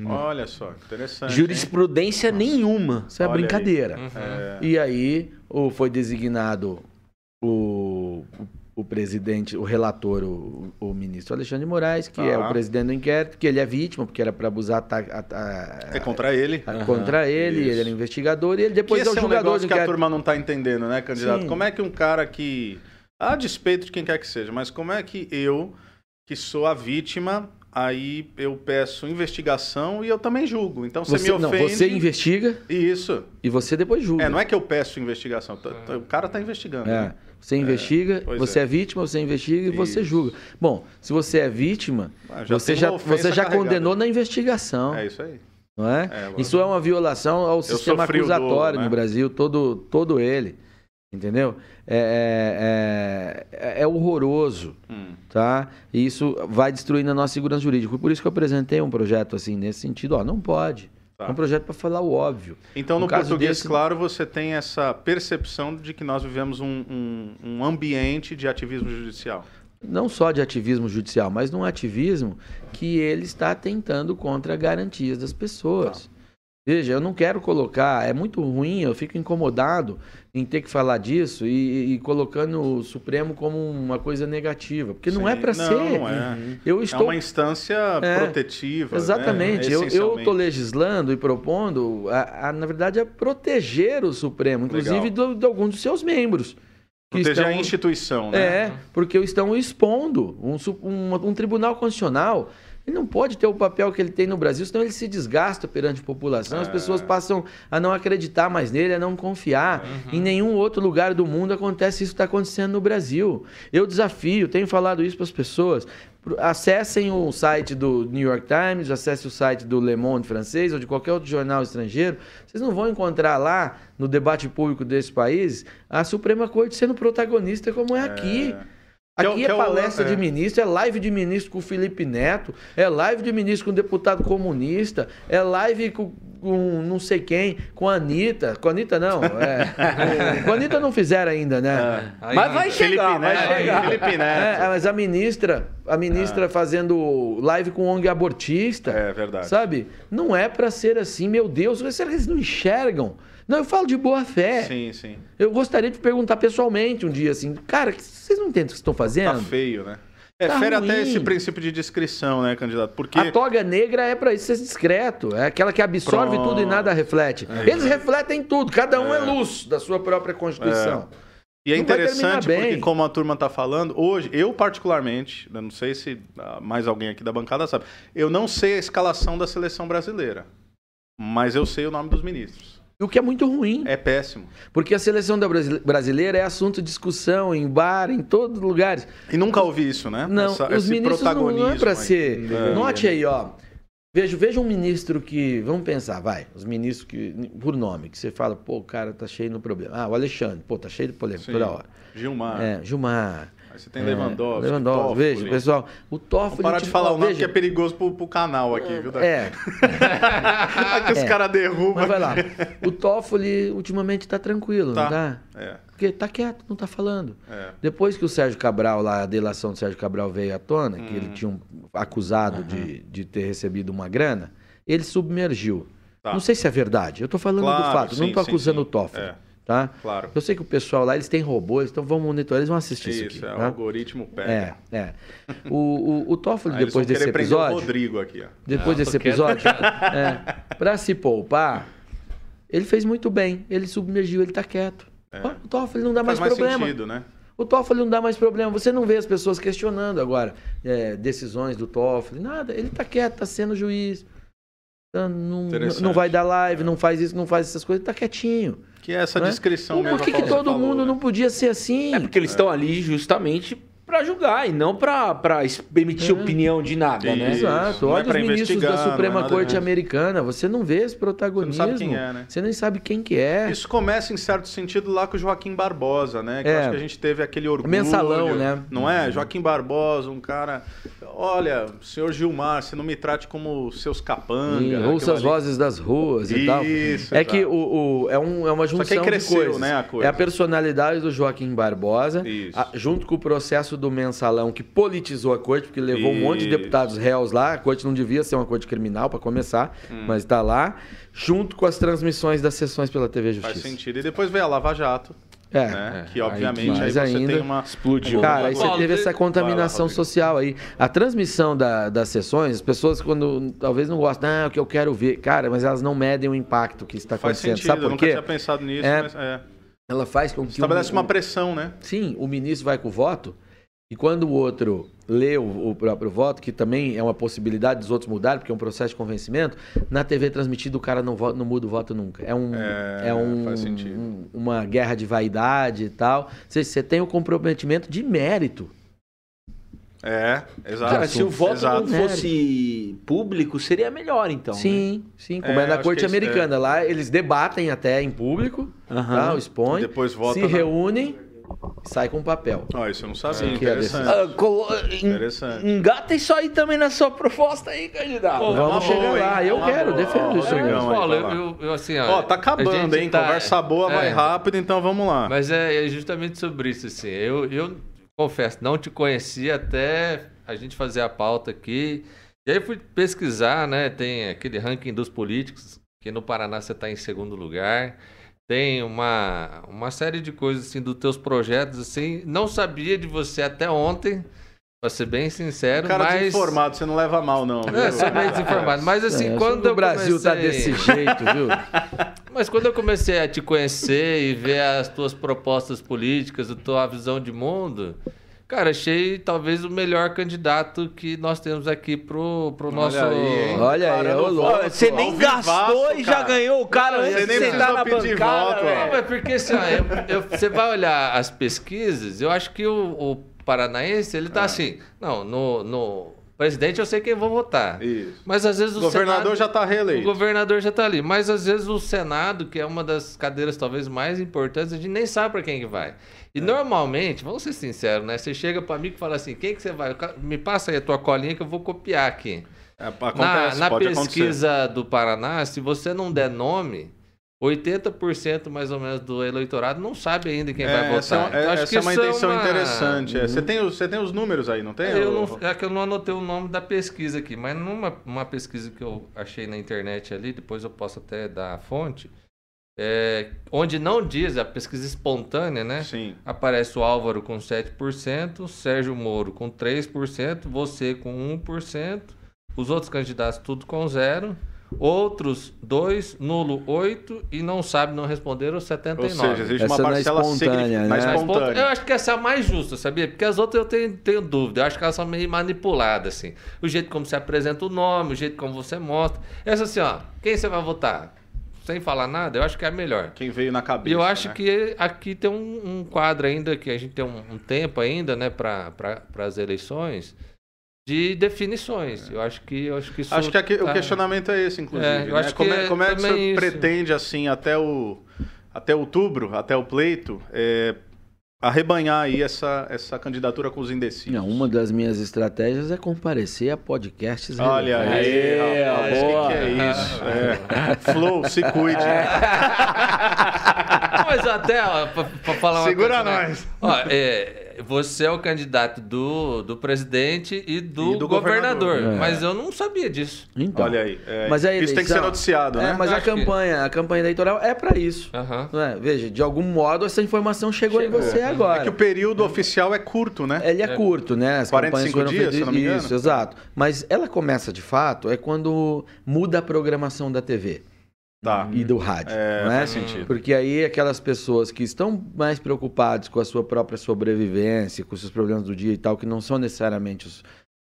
Olha só, interessante. hein? Jurisprudência nenhuma. Isso é Olha aí. brincadeira. Uhum. É, E aí o, foi designado o, o, presidente, o relator, o, o ministro Alexandre de Moraes, que Tá. é o presidente do inquérito, que ele é vítima, porque era para abusar ta- a- a- é contra ele. a- contra ele, isso. ele era investigador, e ele Que depois é esse o é um julgador do negócio que a turma não está entendendo, né, candidato? Sim. Como é que um cara que, a despeito de quem quer que seja, mas como é que eu, que sou a vítima, aí eu peço investigação e eu também julgo. Então você, Você, me não, ofende. você investiga Isso. e você depois julga. É, não é que eu peço investigação. tá- tá- O cara tá investigando. É, né? Você investiga, pois você é. é. vítima, você investiga e você Isso. julga. Bom, se você é vítima, Ah, já você já, você já carregada. condenou na investigação. É isso aí. não é? É, Isso é uma violação ao sistema dolo, acusatório né? no Brasil, todo, todo ele. Entendeu? É, é- é- é horroroso, Hum. tá? E isso vai destruindo a nossa segurança jurídica. Por isso que eu apresentei um projeto assim, nesse sentido. Ó, não pode. Tá. É um projeto para falar o óbvio. Então, No no, caso português, desse- claro, você tem essa percepção de que nós vivemos um, um- um ambiente de ativismo judicial. não só de ativismo judicial, mas num ativismo que ele está tentando contra garantias das pessoas. Veja, eu não quero colocar, é muito ruim, eu fico incomodado em ter que falar disso e, e colocando o Supremo como uma coisa negativa, porque não Sim. é para Não, ser. não é. Eu É estou uma instância É, protetiva. Exatamente. Né? eu estou legislando e propondo, a, a, na verdade, a proteger o Supremo, inclusive do- de alguns dos seus membros. que Proteger a estão- instituição, né? É, porque estão expondo um, um, um tribunal constitucional. Ele não pode ter o papel que ele tem no Brasil, senão ele se desgasta perante a população. As É. pessoas passam a não acreditar mais nele, a não confiar. Em nenhum outro lugar do mundo acontece isso que está acontecendo no Brasil. Eu desafio, tenho falado isso para as pessoas. Acessem o site do New York Times, acessem o site do Le Monde francês ou de qualquer outro jornal estrangeiro. Vocês não vão encontrar lá, no debate público desse país, a Suprema Corte sendo protagonista como é aqui. É o- Aqui que é é o- palestra é. de ministro, é live de ministro com o Felipe Neto, é live de ministro com deputado comunista, é live com, com não sei quem, com a Anitta. Com a Anitta não, é. com a Anitta não fizeram ainda, né? Aí Mas vai Felipe chegar, vai Neto. chegar. Felipe É, Neto. mas a ministra, a ministra fazendo live com ONG abortista. É verdade. Sabe? Não é pra ser assim, meu Deus. Será que eles não enxergam? Não, eu falo de boa fé. Sim, sim. Eu gostaria de perguntar pessoalmente um dia assim, cara, vocês não entendem o que vocês estão Tá fazendo? feio, né? É, Tá fere ruim. até esse princípio de descrição, né, candidato? Porque. A toga negra é pra isso ser discreto. É aquela que absorve Pronto. tudo e nada reflete. Eles refletem tudo. Cada um é, luz da sua própria Constituição. E é Não vai terminar interessante porque, como a turma está falando, hoje, eu particularmente, eu não sei se ah, mais alguém aqui da bancada sabe, eu não sei a escalação da seleção brasileira, mas eu sei o nome dos ministros. O que é muito ruim. É péssimo. Porque a seleção brasileira é assunto de discussão em bar, em todos os lugares. E nunca ouvi isso, né? Não, Essa- os ministros não, é para ser. É. Note aí, ó. Veja, veja um ministro que. Vamos pensar, vai. Os ministros que. Por nome, que você fala, pô, o cara tá cheio no problema. Ah, o Alexandre, pô, tá cheio de polêmica Sim. toda hora. Gilmar. É, Gilmar. Você tem é, Lewandowski. Lewandowski. Toffoli. Veja, pessoal, o Toffoli. Vamos parar de falar o nome veja, que é perigoso pro, pro canal aqui, viu? Daqui? É, que os é. caras derrubam. mas vai lá. O Toffoli ultimamente tá tranquilo, Tá. não tá? É, Porque tá quieto, não tá falando. é. Depois que o Sérgio Cabral, lá, a delação do Sérgio Cabral veio à tona, que Hum. ele tinha um acusado de, de ter recebido uma grana, ele submergiu. Tá. Não sei se é verdade. Eu tô falando do Claro, fato, não sim, tô sim, acusando sim. o Toffoli. É. Tá? Claro. Eu sei que o pessoal lá, eles têm robôs, então vão monitorar, eles vão assistir isso, Isso, aqui. é, o tá? algoritmo pega. É, é. O, o, o Toffoli, eles depois desse prender o episódio, Rodrigo aqui, ó. depois Ah, desse episódio, é, pra se poupar, ele fez muito bem. Ele submergiu, ele tá quieto. Ó, O Toffoli não dá Faz mais mais problema. sentido, né? O Toffoli não dá mais problema. Você não vê as pessoas questionando agora é, decisões do Toffoli, nada. Ele tá quieto, tá sendo juiz. Tá, não, Interessante. não vai dar live, não faz isso, não faz essas coisas, ele tá quietinho. Que é essa Né? descrição Por mesmo. que, que que todo falou, mundo né? não podia ser assim? É porque eles estão ali justamente pra julgar e não es- emitir É. opinião de nada, né? Isso. Exato. não é Olha os pra ministros da é Suprema Corte disso. Americana. Você não vê esse protagonismo. Você não sabe quem é, né? Você nem sabe quem que é. Isso começa em certo sentido lá com o Joaquim Barbosa, né? Que eu É. acho que a gente teve aquele orgulho. Mensalão, né? Não é? Joaquim Barbosa, um cara. Olha, senhor Gilmar, você não me trate como seus capangas. Ouça as ali. vozes das ruas e tal. Isso, É que o, o- é, um, é uma junção que aí cresceu, de coisas. né, a coisa. É a personalidade do Joaquim Barbosa, Isso. a- junto com o processo do mensalão que politizou a corte, porque levou um monte de Isso. deputados réus lá. A corte não devia ser uma corte criminal para começar, Hum. mas está lá, junto com as transmissões das sessões pela TV Faz Justiça. sentido. E depois veio a Lava Jato, É. né? É, que aí obviamente aí, mais você ainda tem uma. explodiu. Cara, aí você teve essa contaminação lá, social aí. A transmissão da- das sessões, as pessoas quando talvez não gostam, ah, o que eu quero ver. Cara, mas elas não medem o impacto que está Faz acontecendo. sentido, Sabe eu por nunca quê? tinha pensado nisso, É. mas é. Ela faz com que. Estabelece o- uma pressão, né? Sim, o ministro vai com o voto E quando o outro lê o, o próprio voto, que também é uma possibilidade dos outros mudarem, porque é um processo de convencimento, na TV transmitida o cara não, vo- não muda o voto nunca. É, um, É, é, um, faz sentido. um- uma guerra de vaidade e tal. Ou seja, você tem o comprometimento de mérito. É, exato. Cara, se o voto Exato. não fosse público, seria melhor, então. né? sim, sim. Como É, é, na corte isso- americana. Lá eles debatem até em público, Aham. tá, expõem, Depois vota se reúnem sai com papel. Ó, isso eu não sabia. Sim, que é interessante. Ah, Interessante. Engata isso aí também na sua proposta aí, candidato. Pô, Vamos uma chegar boa, lá. hein? Eu Uma quero, boa. defendo Ó, isso aí. vai lá. eu, eu, assim, ó. Ó, tá acabando, hein? tá- Conversa boa, vai é, rápido, então vamos lá. Mas é, é justamente sobre isso, assim. Eu, eu confesso, não te conhecia até a gente fazer a pauta aqui. E aí fui pesquisar, né? Tem aquele ranking dos políticos, que no Paraná você está em segundo lugar. Tem uma, uma série de coisas, assim, dos teus projetos, assim. Não sabia de você até ontem, pra ser bem sincero, Cara mas... desinformado, você não leva mal, não. É, viu? sou meio desinformado. Mas assim, É, quando o eu Brasil tá comecei- desse jeito, viu? Mas quando eu comecei a te conhecer e ver as tuas propostas políticas, a tua visão de mundo, cara, achei talvez o melhor candidato que nós temos aqui pro, pro nosso. aí? Olha aí, ô louco. Você nem gastou e já ganhou o cara Não, antes você de nem sentar precisou na pedir bancada, voto. Não, mas porque assim, ó, eu- eu- você vai olhar as pesquisas, eu acho que o, o paranaense, ele tá assim, não, no, no presidente eu sei quem vou votar. Isso. Mas às vezes o O governador Senado- já tá O reeleito. governador já tá ali. Mas às vezes o Senado, que é uma das cadeiras talvez mais importantes, a gente nem sabe para quem que vai. É. E normalmente, vamos ser sinceros, né? Você chega para mim e fala assim: quem que você vai? Me passa aí a tua colinha que eu vou copiar aqui. É, na acontece, na acontecer. pesquisa do Paraná, se você não der nome, 80% mais ou menos do eleitorado não sabe ainda quem vai É, essa é, votar. uma- Então, acho essa que é uma isso intenção uma- interessante. é. Você, tem, os- você tem os números aí, não tem? eu não, é que eu não anotei o nome da pesquisa aqui, mas numa uma pesquisa que eu achei na internet ali, depois eu posso até dar a fonte, é, onde não diz, a pesquisa espontânea, né? Sim. Aparece o Álvaro com 7%, o Sérgio Moro com 3%, você com 1%, os outros candidatos tudo com zero, outros dois, nulo 8 e não sabe, não responderam 79. Ou seja, existe Essa uma é parcela espontânea, significativa. né? espontânea. eu acho que essa é a mais justa, sabia? Porque as outras eu tenho, tenho dúvida. Eu acho que elas são meio manipuladas, assim. O jeito como você apresenta o nome, o jeito como você mostra. Essa assim, ó, quem você vai votar? Sem falar nada, eu acho que é a melhor. Quem veio na E cabeça. eu acho né? que aqui tem um, um quadro ainda, que a gente tem um, um tempo ainda, né, para pra, as eleições, de definições. Eu acho que, eu acho que isso Acho que aqui- o tá- questionamento é esse, inclusive. É, né? como, é, é como é que você isso. pretende, assim, até o até outubro, até o pleito, é, arrebanhar aí essa, essa candidatura com os indecisos? Não, uma das minhas estratégias é comparecer a podcasts Olha relevantes. aí, Aê, rapaz, boa. que, que é isso? É. Flow, se cuide. Mas até, pra falar uma Segura coisa, né? nós. Ó, é, você é o candidato do, do presidente e do, E do governador. governador. É. Mas eu não sabia disso. Então, Olha aí. é, Mas a isso tem que ser noticiado, né? É, mas a Acho que- campanha, a campanha eleitoral é para isso. É? Veja, de algum modo essa informação chegou, Chegou. em você agora. É que o período oficial é curto, né? Ele é, curto, né? As 45 campanhas foram dias, feitas- se não me engano. Isso, exato. Mas ela começa de fato é quando muda a programação da TV Tá. e do rádio. É, não é? faz sentido. Porque aí aquelas pessoas que estão mais preocupadas com a sua própria sobrevivência, com os seus problemas do dia e tal, que não são necessariamente os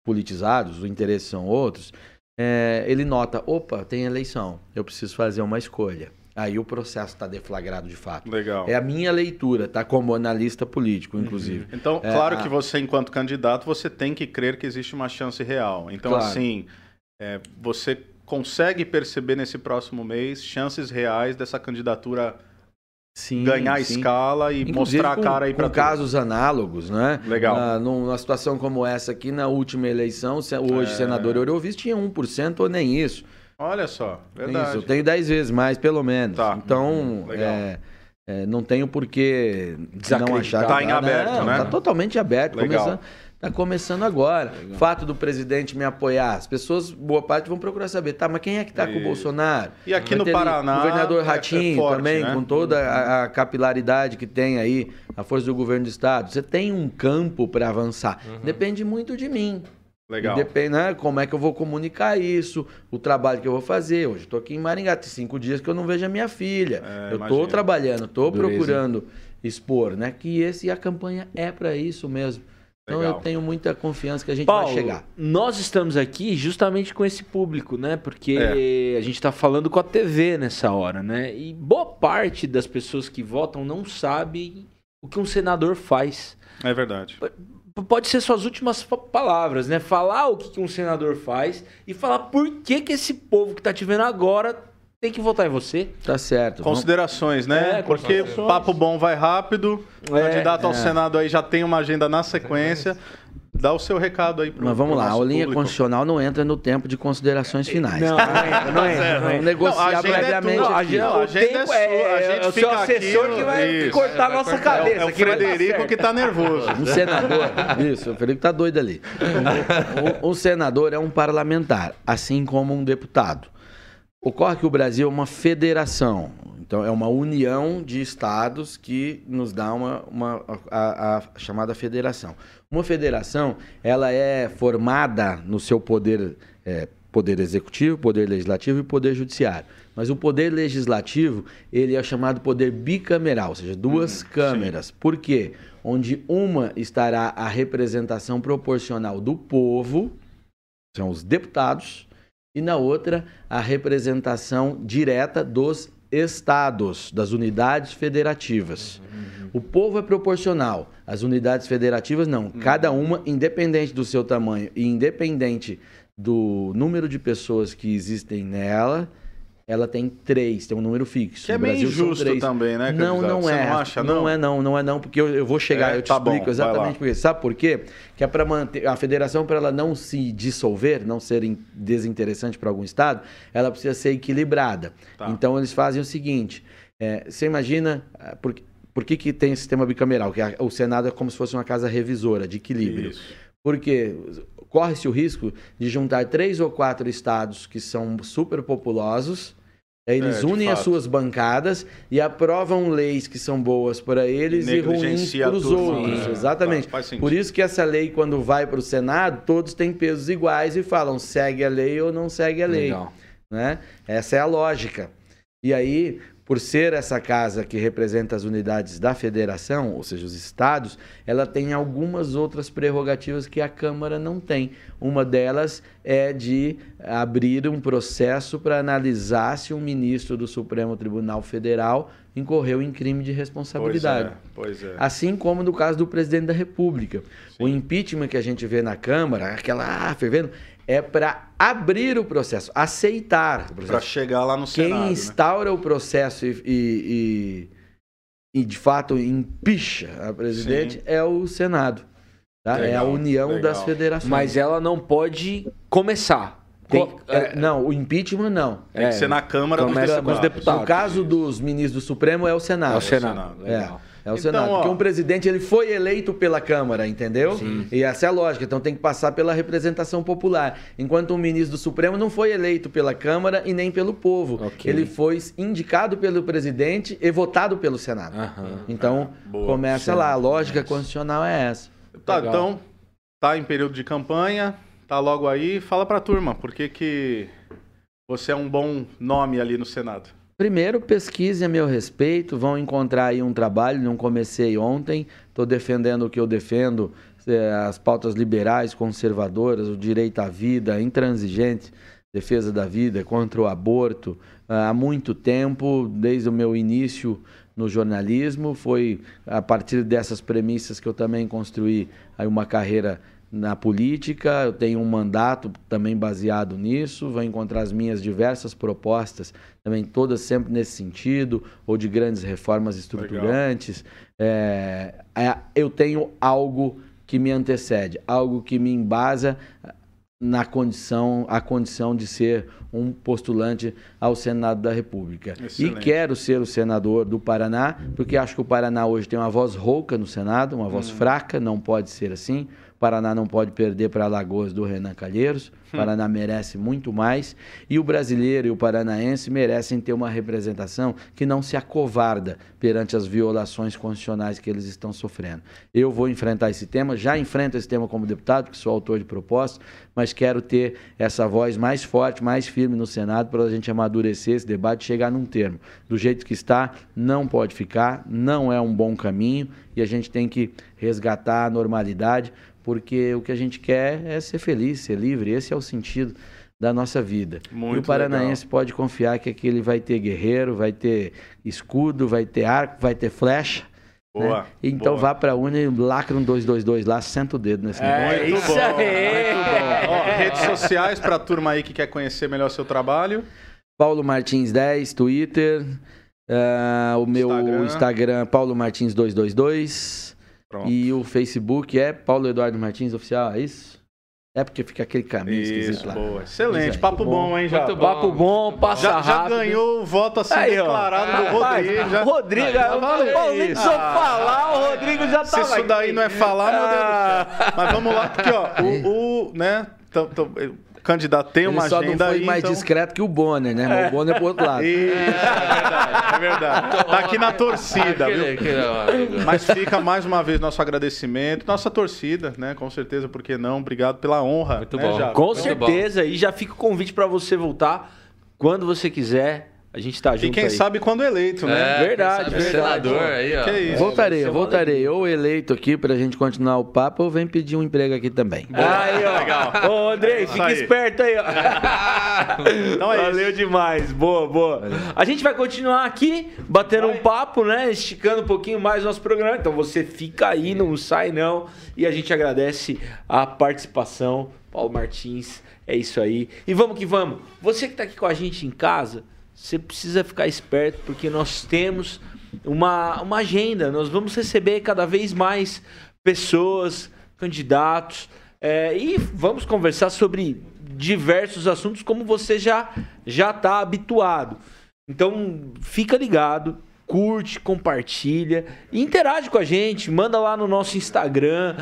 politizados, os interesses são outros, é, ele nota, opa, tem eleição, eu preciso fazer uma escolha. Aí o processo está deflagrado de fato. Legal. É a minha leitura, tá? Como analista político, inclusive. Então, É, claro a- que você, enquanto candidato, você tem que crer que existe uma chance real. Então, Claro. assim, é, você consegue perceber nesse próximo mês chances reais dessa candidatura Sim, ganhar sim. escala e Inclusive mostrar com, a cara aí para casos análogos, né? Legal. Ah, numa situação como essa aqui, na última eleição, hoje É. o senador Eurovis tinha 1% ou nem isso. Olha só, verdade. Isso, eu tenho 10 vezes mais, pelo menos. Tá. Então, Legal. é, é, não tenho por que não achar Tá em aberto, não, né? Tá totalmente aberto. Legal. Começando, tá começando agora. Fato do presidente me apoiar. As pessoas, boa parte, vão procurar saber, tá, mas quem é que tá com o. Bolsonaro? E aqui Vai no Paraná, O governador é- é Ratinho forte, também, né? com toda a, a capilaridade que tem aí, a força do governo do estado. Você tem um campo para avançar. Depende muito de mim. Legal. E depende, né, como é que eu vou comunicar isso, o trabalho que eu vou fazer. Hoje estou aqui em Maringá, tem cinco dias que eu não vejo a minha filha. É, eu estou trabalhando, estou procurando expor, né? Que esse a campanha é para isso mesmo. Então Legal. eu tenho muita confiança que a gente Paulo, vai chegar. nós estamos aqui justamente com esse público, né? Porque É. a gente está falando com a TV nessa hora, né? E boa parte das pessoas que votam não sabe o que um senador faz. É verdade. Pode ser suas últimas pa- palavras, né? Falar o que que um senador faz e falar por que, que esse povo que tá te vendo agora tem que votar em você. Tá certo. Vamos- Considerações, né? É, Porque considerações. papo bom vai rápido. O É, candidato ao é. Senado aí já tem uma agenda na sequência. Dá o seu recado aí pro Mas vamos pro lá, a linha público. constitucional não entra no tempo de considerações finais. Não, não entra, não entra. Não Vamos entra. negociar Não, a agenda é previamente. tua, Não, a aqui. agenda, Não, a o é sua, é, a é gente o seu fica aqui, assessor que vai isso. cortar a nossa cabeça. É o dar Frederico que tá nervoso. Um senador, isso, o Felipe tá doido ali. Um, um senador é um parlamentar, assim como um deputado. Ocorre que o Brasil é uma federação, então é uma união de estados que nos dá uma, uma a, a chamada federação. Uma federação, ela é formada no seu poder, é, poder executivo, poder legislativo e poder judiciário. Mas o poder legislativo, ele é chamado poder bicameral, ou seja, duas câmeras. Por quê? Onde uma estará a representação proporcional do povo, são os deputados, e na outra a representação direta dos estados, das unidades federativas. O povo é proporcional, as unidades federativas não. Cada uma, independente do seu tamanho e independente do número de pessoas que existem nela, ela tem três, tem um número fixo. Que é meio injusto também, né, Não, não é. não acha, não? não? é não, não é não, porque eu, eu vou chegar, É, eu te tá bom, explico lá. exatamente por quê. Sabe por quê? Que é para manter a federação para ela não se dissolver, não ser in- desinteressante para algum estado, ela precisa ser equilibrada. Tá. Então eles fazem o seguinte: é, você imagina ah, por, por que, que tem esse sistema bicameral? Que a- o Senado é como se fosse uma casa revisora de equilíbrio. Isso. Porque corre-se o risco de juntar três ou quatro estados que são super populosos. Aí Eles É, unem as fato. suas bancadas e aprovam leis que são boas para eles e, ruins Negligencia para os outros. né? Exatamente. Faz. Por isso que essa lei, quando vai para o Senado, todos têm pesos iguais e falam segue a lei ou não segue a lei Legal. né? Essa é a lógica. E aí, por ser essa casa que representa as unidades da federação, ou seja, os estados, ela tem algumas outras prerrogativas que a Câmara não tem. Uma delas é de abrir um processo para analisar se um ministro do Supremo Tribunal Federal incorreu em crime de responsabilidade. Pois é, pois é. Assim como no caso do presidente da República. O impeachment que a gente vê na Câmara, aquela ah, fervendo, é para abrir o processo, aceitar o processo. chegar lá no Quem Senado, né? instaura o processo e, e, e- e, de fato empicha a presidente é o Senado. tá? é a Legal, união legal. das federações. Mas ela não pode começar. Tem- Co- é, não, o impeachment não. Tem que ser na Câmara dos começa com os deputados. No caso dos ministros do Supremo é o Senado. É o Senado. Senado, É, Legal. É o Então, Senado. ó. Porque um presidente ele foi eleito pela Câmara, entendeu? E essa é a lógica. Então tem que passar pela representação popular. Enquanto um ministro do Supremo não foi eleito pela Câmara e nem pelo povo. Ok. Ele foi indicado pelo presidente e votado pelo Senado. Aham. Então boa. começa lá. A lógica constitucional é essa. Tá, Legal. então, tá em período de campanha, tá logo aí. Fala pra turma, por que que você é um bom nome ali no Senado? Primeiro, pesquise a meu respeito, vão encontrar aí um trabalho, não comecei ontem, estou defendendo o que eu defendo, eh, as pautas liberais, conservadoras, o direito à vida, intransigente, defesa da vida, contra o aborto, ah, há muito tempo, desde o meu início no jornalismo, foi a partir dessas premissas que eu também construí aí uma carreira na política, eu tenho um mandato também baseado nisso, vou encontrar as minhas diversas propostas, também todas sempre nesse sentido, ou de grandes reformas estruturantes. É, é, eu tenho algo que me antecede, algo que me embasa na condição, a condição de ser um postulante ao Senado da República. Excelente. E quero ser o senador do Paraná, porque acho que o Paraná hoje tem uma voz rouca no Senado, uma voz fraca, não pode ser assim. Paraná não pode perder para Alagoas do Renan Calheiros. O Paraná merece muito mais. E o brasileiro e o paranaense merecem ter uma representação que não se acovarda perante as violações constitucionais que eles estão sofrendo. Eu vou enfrentar esse tema, já enfrento esse tema como deputado, porque sou autor de propostas, mas quero ter essa voz mais forte, mais firme no Senado para a gente amadurecer esse debate e chegar num termo. Do jeito que está, não pode ficar, não é um bom caminho e a gente tem que resgatar a normalidade, porque o que a gente quer é ser feliz, ser livre, esse é o sentido da nossa vida. Muito e o paranaense legal. pode confiar que aqui ele vai ter guerreiro, vai ter escudo, vai ter arco, vai ter flecha. Boa. né? Então boa. vá pra Uni lacra um 222 lá, senta o dedo nesse negócio. É Muito isso bom, aí. Muito bom. Ó, redes sociais pra turma aí que quer conhecer melhor seu trabalho. Paulo Martins 10, Twitter. ah, o meu Instagram. Instagram, Paulo Martins 222. Pronto. E o Facebook é Paulo Eduardo Martins Oficial, é isso? É porque fica aquele caminho Isso, esquisito lá. boa. Excelente. É. Papo bom, hein, já. Muito bom. Papo bom, passa Já, já rápido. ganhou o voto assim Aí, declarado do Rodrigo. Já... Rodrigo, Aí, eu falei, nem precisou Ah. falar, o Rodrigo já Se tava isso daí aqui. não é falar, meu Deus do Ah. céu. Mas vamos lá, porque, ó, o, o, né, tão- tão- o candidato tem Ele uma só agenda não foi aí, mais então... discreto que o Bonner, né? Mas o Bonner é pro outro lado. Isso, é verdade, é verdade. Tá aqui na torcida, viu? Mas fica mais uma vez nosso agradecimento, nossa torcida, né? Com certeza, por que não? Obrigado pela honra. Muito né, bom. Japa? Com Muito certeza, e já fica o convite pra você voltar quando você quiser. A gente tá junto E quem aí. sabe quando eleito, né? É, Verdade, verdade. Senador aí, ó. Que isso. Voltarei, eu voltarei. Ou eleito aqui pra gente continuar o papo, ou vem pedir um emprego aqui também. Aí, ó. Ô, Andrei, Isso fica aí. esperto aí, ó. Então é Valeu demais. Boa, boa. A gente vai continuar aqui, batendo um papo, né? Esticando um pouquinho mais o nosso programa. Então você fica aí, não sai não. E a gente agradece a participação. Paulo Martins, é isso aí. E vamos que vamos. Você que tá aqui com a gente em casa, você precisa ficar esperto, porque nós temos uma, uma agenda. Nós vamos receber cada vez mais pessoas, candidatos, é, e vamos conversar sobre diversos assuntos, como você já já está habituado. Então, fica ligado, curte, compartilha, interage com a gente, manda lá no nosso Instagram,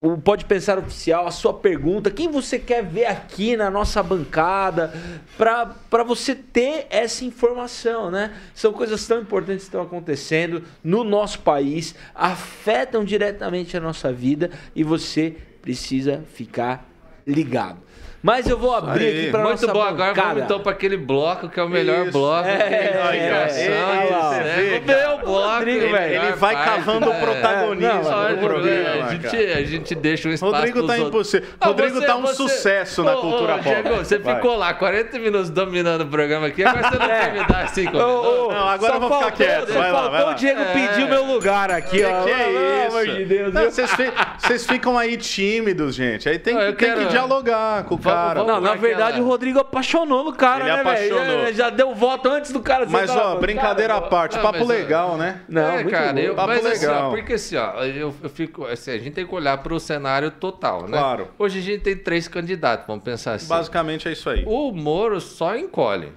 o Pode Pensar Oficial, a sua pergunta, quem você quer ver aqui na nossa bancada, para você ter essa informação, né? São coisas tão importantes que estão acontecendo no nosso país, afetam diretamente a nossa vida e você precisa ficar ligado. Mas eu vou abrir aí. aqui para Muito nossa bom, agora bancada. vamos então para aquele bloco que é o melhor Isso. bloco. É, é, é, é. O meu cara. bloco. Rodrigo, é velho, Ele vai parte, cavando né? o protagonismo É, não, Olha, do o problema, programa, a, gente, cara. a gente deixa um espaço Rodrigo tá impossível. Ah, Rodrigo você- tá um você- sucesso na cultura ô, pop. Diego, você Vai. ficou lá 40 minutos dominando o programa aqui, agora você não quer me dar 5 Ô, ô, minutos? Não, agora eu vou ficar quieto, Só vai lá, faltou vai lá. o Diego É. pedir o meu lugar aqui, Que, ó. que é Pelo isso? amor de Deus. Vocês fi- vocês ficam aí tímidos, gente. Aí tem, que, dialogar com o Vamos- cara. vamos- Não, na Aquela- verdade o Rodrigo apaixonou no cara, Ele né, apaixonou. Já, já deu voto antes do cara Mas, ó, mano. brincadeira à parte. Não, Papo mas, ó, legal, né? Não, é, muito cara, eu, Papo mas assim, ó, legal. porque assim, ó, eu, eu fico, assim, a gente tem que olhar para o cenário total, né? Claro. Hoje a gente tem três candidatos, vamos pensar assim. Basicamente é isso aí. O Moro só encolhe.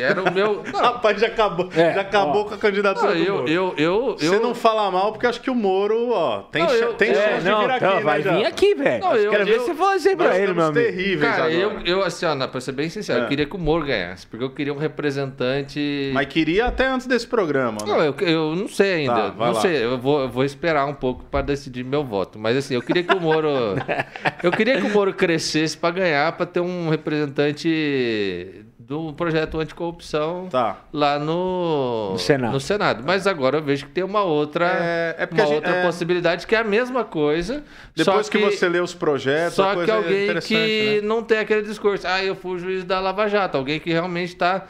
Era o meu. Não, Rapaz, já acabou, É, já acabou ó. com a candidatura não, do eu, Moro. eu, eu, eu, Você não fala mal, porque acho que o Moro, ó, tem, Não, eu- tem é, chance de não, vir aqui, não, né, vai já? vir aqui, velho. Não, eu- Quero ver eu- você falar pra ele, meu amigo. terríveis Cara, eu, agora. eu, assim, ó, pra ser bem sincero, É. eu queria que o Moro ganhasse, porque eu queria um representante. Mas queria até antes desse programa, né? Não, eu, eu não sei ainda. Tá, não lá. sei, eu vou, eu vou esperar um pouco pra decidir meu voto. Mas assim, eu queria que o Moro. eu queria que o Moro crescesse pra ganhar, pra ter um representante do projeto anticorrupção Tá. lá no, No Senado. Senado. Mas agora eu vejo que tem uma outra, É, é uma gente- outra é. possibilidade que é a mesma coisa. Depois só que, você lê os projetos, só a coisa que é alguém que né? não tem aquele discurso, ah, eu fui juiz da Lava Jato, alguém que realmente está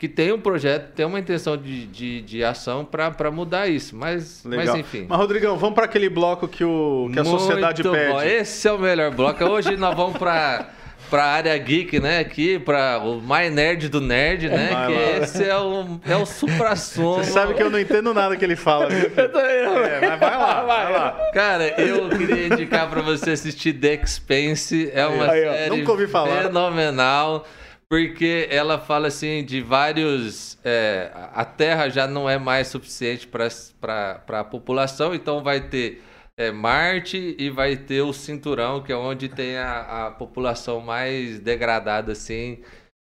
que tem um projeto, tem uma intenção de, de, de ação para mudar isso, mas, Legal. mas enfim. Mas, Rodrigão, vamos para aquele bloco que, o, que a sociedade Muito pede. bom. Esse é o melhor bloco. Hoje nós vamos para para área geek, né? Aqui para o mais nerd do nerd, né? Vai que lá. esse é o é o supra-sumo. Você sabe que eu não entendo nada que ele fala. viu? É, mas vai lá, vai lá. Cara, eu queria indicar pra você assistir The Expanse. É uma Aí, série nunca ouvi falar. fenomenal. Porque ela fala assim de vários. é, a Terra já não é mais suficiente para a população, então vai ter é, Marte e vai ter o cinturão, que é onde tem a, a população mais degradada, assim,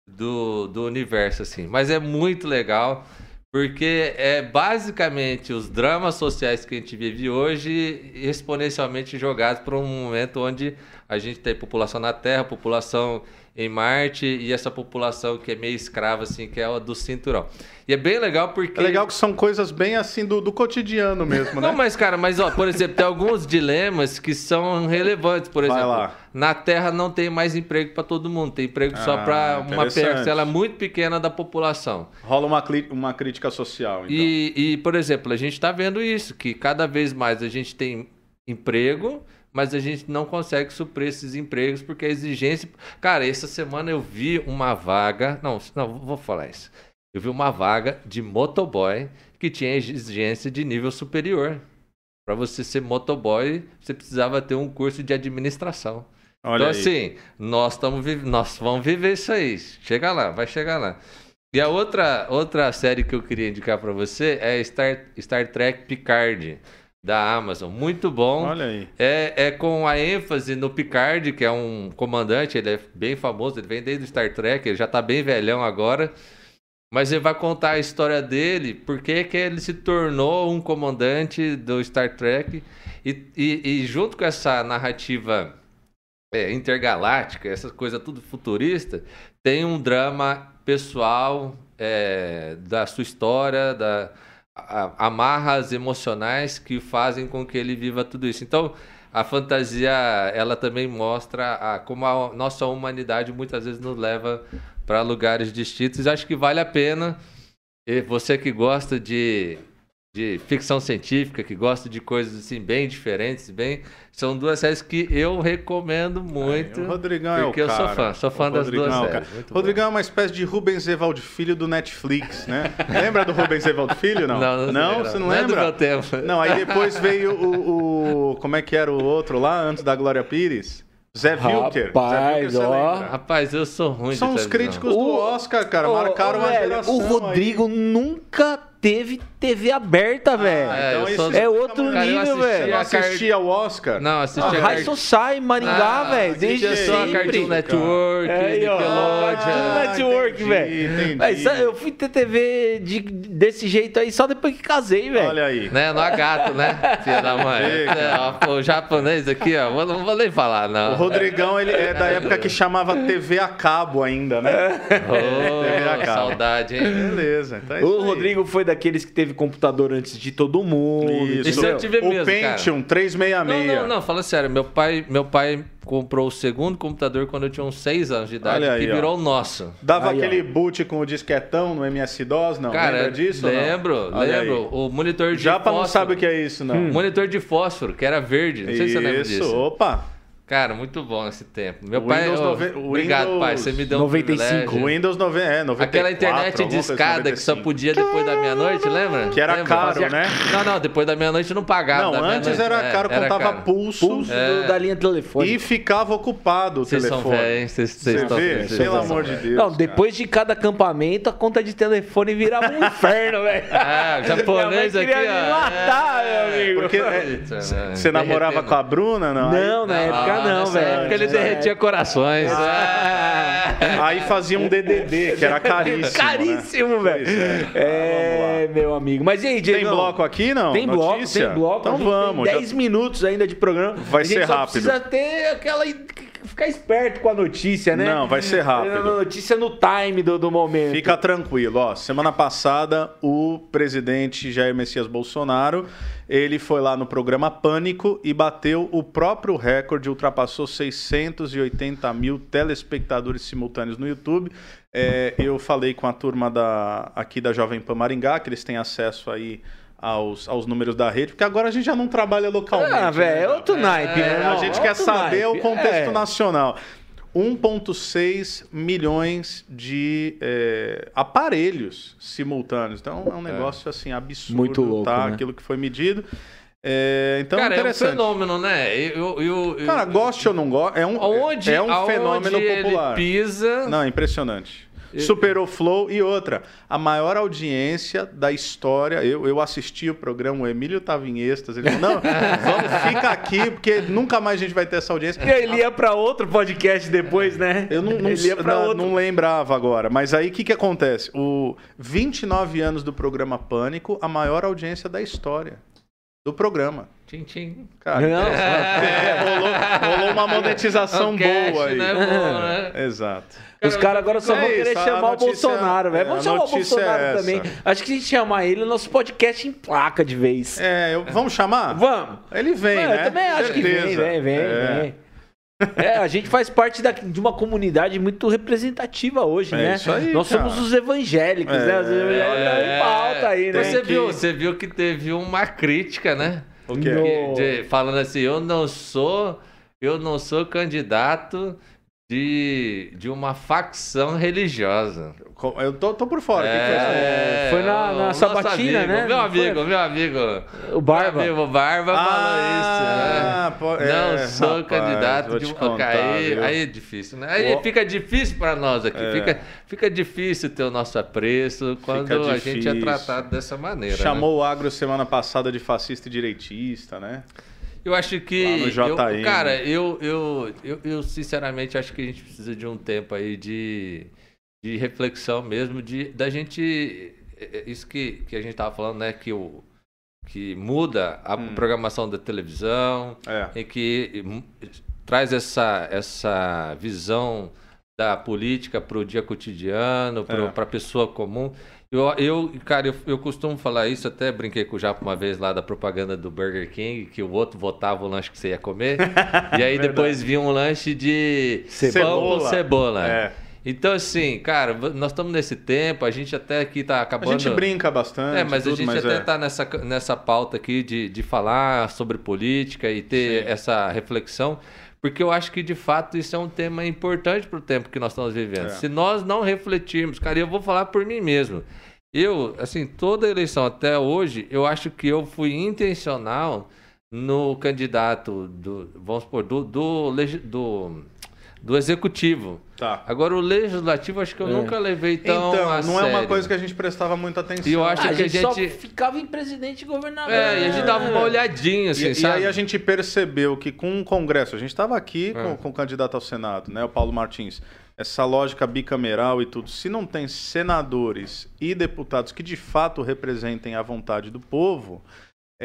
do, do universo, assim. Mas é muito legal, porque é basicamente os dramas sociais que a gente vive hoje exponencialmente jogados para um momento onde a gente tem população na Terra, população em Marte e essa população que é meio escrava, assim, que é a do cinturão. E é bem legal porque. É legal que são coisas bem assim do, do cotidiano mesmo, né? Não, mas, cara, mas, ó, por exemplo, tem alguns dilemas que são relevantes. Por Vai exemplo, lá. na Terra não tem mais emprego para todo mundo, tem emprego só Ah, para uma parcela muito pequena da população. Rola uma, uma crítica social, então. E, e, por exemplo, a gente está vendo isso, que cada vez mais a gente tem emprego, mas a gente não consegue suprir esses empregos porque a exigência. Cara, essa semana eu vi uma vaga. Não, não, vou falar isso. Eu vi uma vaga de motoboy que tinha exigência de nível superior. Para você ser motoboy, você precisava ter um curso de administração. Olha então, aí. assim, nós, vi- nós vamos viver isso aí. Chega lá, vai chegar lá. E a outra, outra série que eu queria indicar para você é Star, Star Trek Picard, da Amazon. Muito bom. Olha aí. É, é com a ênfase no Picard, que é um comandante, ele é bem famoso, ele vem desde o Star Trek, ele já tá bem velhão agora. Mas ele vai contar a história dele, por que ele se tornou um comandante do Star Trek. E, e- e junto com essa narrativa é, intergaláctica, essa coisa tudo futurista, tem um drama pessoal é, da sua história, da amarras emocionais que fazem com que ele viva tudo isso. Então, a fantasia, ela também mostra a, como a nossa humanidade muitas vezes nos leva para lugares distintos. Acho que vale a pena. E você que gosta de, de ficção científica, que gosta de coisas assim bem diferentes, bem, são duas séries que eu recomendo muito. o Rodrigão é o porque eu sou cara. fã, sou fã O das Rodrigão duas é o séries. cara. Muito Rodrigão é uma espécie de Rubens Evaldo Filho do Netflix, né? Lembra do Rubens Evaldo Filho, não? Não, não sei, Você não não é do lembra? meu tempo. Não, aí depois veio o, o- Como é que era o outro lá, antes da Glória Pires? Zé Wilker. Rapaz, Zé Wilker, você ó. lembra? Rapaz, eu sou ruim São de os televisão. críticos do O- Oscar, cara. Ô, Marcaram velho, geração. O Rodrigo nunca teve TV aberta, velho. Aí. É, então explica É outro. Cara, nível, assisti Você velho. não assistia o Oscar? Não, assisti Ah, a High Society, Maringá, Ah, velho. Desde que Só a sempre. Cartoon. Network, É. Nickelodeon. Cartoon Network, velho. só- Eu fui ter TV de- desse jeito aí só depois que casei, velho. Olha aí. Né, no agato, né? Filha da mãe. É, o japonês aqui, ó. Não vou nem falar, não. O Rodrigão, ele é da época que chamava TV a cabo ainda, né? Ô, TV a cabo. saudade, hein? Beleza. Então é O isso aí. Rodrigo foi daqueles que teve computador antes de todo mundo. Isso. Isso eu tive o mesmo, Pentium cara. 366. Não, não, não, fala sério. Meu pai, meu pai comprou o segundo computador quando eu tinha uns 6 anos de idade, aí, que ó. virou o nosso. Dava Aí, ó. aquele boot com o disquetão no MS-DOS, não? Cara, Lembra disso? lembro, lembro. aí. O monitor de Japa fósforo. não sabe o que é isso, não. Monitor de fósforo, que era verde. Não sei se você lembra Isso, disso. opa. Cara, muito bom esse tempo. Meu pai. Windows ô, nove- o Obrigado, Windows pai. Você me deu um 95, privilégio. O Windows 90, é, 94, Aquela internet de escada que só 95. podia depois da meia-noite, lembra? Que era Lembra? caro, Fazia- né? Não, não, depois da meia-noite não pagava. Não, da antes era é, caro, contava caro. pulso Pulso É. da linha telefônica. e ficava ocupado o Vocês são telefone. hein? Vocês Você estão vê? Pelo são amor de. Deus. Não, cara. depois de cada acampamento, a conta de telefone virava um inferno, velho. Ah, o japonês aqui, ó. queria me matar, é, meu amigo. Porque é, c- né? você namorava Derretendo. com a Bruna, não? Não, na época Ah, não, velho. época ele derretia corações. Ah. Aí fazia um DDD, que era caríssimo. Caríssimo, né? velho. É. É, meu amigo. Mas e aí, Diego? Tem bloco aqui, não? Tem bloco, Notícia? tem bloco. Então vamos. Tem já- 10 minutos ainda de programa. Vai a gente ser só rápido. precisa ter aquela. Ficar esperto com a notícia, né? Não, vai ser rápido. A notícia no time do, do momento. Fica tranquilo, ó. Semana passada, o presidente Jair Messias Bolsonaro, ele foi lá no programa Pânico e bateu o próprio recorde, ultrapassou 680 mil telespectadores simultâneos no YouTube. É, eu falei com a turma da, aqui da Jovem Pan Maringá, que eles têm acesso aí aos, aos números da rede, porque agora a gente já não trabalha localmente. Ah, velho, né, é outro naipe, É, meu a gente é quer saber naipe. o contexto É. nacional. 1,6 milhões de é, aparelhos simultâneos. Então é um negócio assim absurdo, Muito louco, tá? né? Aquilo que foi medido. É, então Cara, é um fenômeno, né? Eu, eu, eu- Cara, goste ou não goste, é um, Aonde, é um fenômeno ele popular. pisa... Não, é impressionante. Superou Flow e outra. A maior audiência da história. Eu, eu assisti o programa, o Emílio tava em êxtase. Ele falou: não, vamos, fica aqui, porque nunca mais a gente vai ter essa audiência. E aí ele ia pra outro podcast depois, né? Eu não, não, não- não lembrava agora. Mas aí o que, que acontece? O 29 anos do programa Pânico, a maior audiência da história do programa. Tchim, tchim. Cara, Não. é, rolou, rolou uma monetização O cash, boa aí. né? Bom, né? Exato. Os caras agora só É vão querer isso, chamar o notícia- Bolsonaro, velho. é, Vamos chamar o Bolsonaro é também. Acho que a gente chamar ele, o nosso podcast em placa de vez. É, eu- vamos chamar? Vamos. Ele vem, É, né? Eu também acho que vem, vem, vem, É. vem. É, a gente faz parte da- de uma comunidade muito representativa hoje, É né? isso aí, Nós cara. somos os evangélicos, né? Os evangélicos estão em pauta aí, né? Você, que- viu, você viu que teve uma crítica, né? O quê? No- falando assim, eu não sou, eu não sou candidato de, de uma facção religiosa. Eu tô, tô por fora. o foi isso? É, Foi na- o na sabatina, amigo, né? Meu Não foi? amigo, meu amigo. O Barba. Meu amigo Barba falou Ah, isso, pô, né? é, não sou rapaz, candidato de um. contar, aí, viu? aí é difícil, né? Aí Ó. fica difícil para nós aqui. É. Fica, fica difícil ter o nosso apreço quando a gente é tratado dessa maneira. né? Chamou o agro semana passada de fascista e direitista, né? Eu acho que. Eu- cara, eu, eu, eu, eu sinceramente acho que a gente precisa de um tempo aí de, de reflexão mesmo, de, da gente. é, é, Isso que, que a gente tava falando, né? Que, o, que muda a Hum. programação da televisão, É. e que hum, traz essa, essa visão da política para o dia cotidiano, para É. a pessoa comum. Eu, eu cara, eu, eu costumo falar isso, até brinquei com o Japa uma vez lá da propaganda do Burger King, que o outro votava o lanche que você ia comer. e aí depois vinha um lanche de pão com Cebola. cebola. É. Então, assim, cara, nós estamos nesse tempo, a gente até aqui tá A acabando. gente brinca bastante. É, mas tudo, a gente até é. tá nessa, nessa pauta aqui de, de falar sobre política e ter Sim. essa reflexão, porque eu acho que de fato isso é um tema importante para o tempo que nós estamos vivendo. É. Se nós não refletirmos, cara, eu vou falar por mim mesmo. Eu, assim, toda eleição até hoje, eu acho que eu fui intencional no candidato do, vamos supor, do, do, do, do executivo. Tá. Agora, o legislativo, acho que eu É. nunca levei tão Então, a não é uma coisa que a gente prestava muita atenção. E eu acho Ah, que a gente só ficava em presidente e governador. É, e a gente dava uma olhadinha, assim, E, e sabe? aí a gente percebeu que com o Congresso, a gente estava aqui É. com, com o candidato ao Senado, né, o Paulo Martins, essa lógica bicameral e tudo, se não tem senadores e deputados que de fato representem a vontade do povo,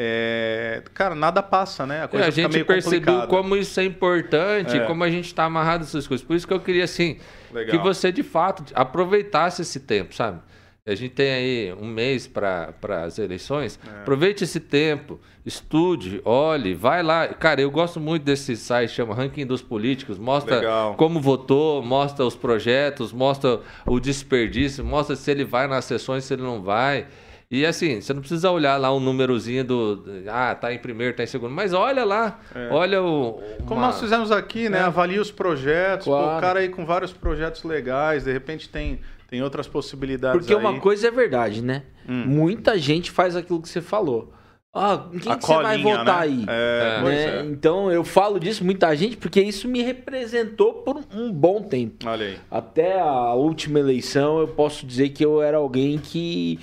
é, cara, nada passa, né? A É, coisa a fica gente meio percebeu complicada. como isso é importante, É. como a gente está amarrado nessas coisas. Por isso que eu queria, assim, Legal. que você de fato aproveitasse esse tempo, sabe? A gente tem aí um mês para as eleições. É. Aproveite esse tempo, estude, olhe, vai lá. Cara, eu gosto muito desse site, chama Ranking dos Políticos. Mostra Legal. como votou, mostra os projetos, mostra o desperdício, mostra se ele vai nas sessões, se ele não vai. E assim, você não precisa olhar lá um númerozinho do. Ah, tá em primeiro, tá em segundo. Mas olha lá, olha o. Como uma- nós fizemos aqui, né? É. Avalia os projetos. pô, Claro. o cara aí com vários projetos legais, de repente tem, tem outras possibilidades Porque aí. uma coisa é verdade, né? Hum. Muita gente faz aquilo que você falou. Ah, em quem que você vai colinha, votar né? aí? É, É. Né? é. Então eu falo disso muita gente porque isso me representou por um bom tempo. Olha aí. Até a última eleição eu posso dizer que eu era alguém que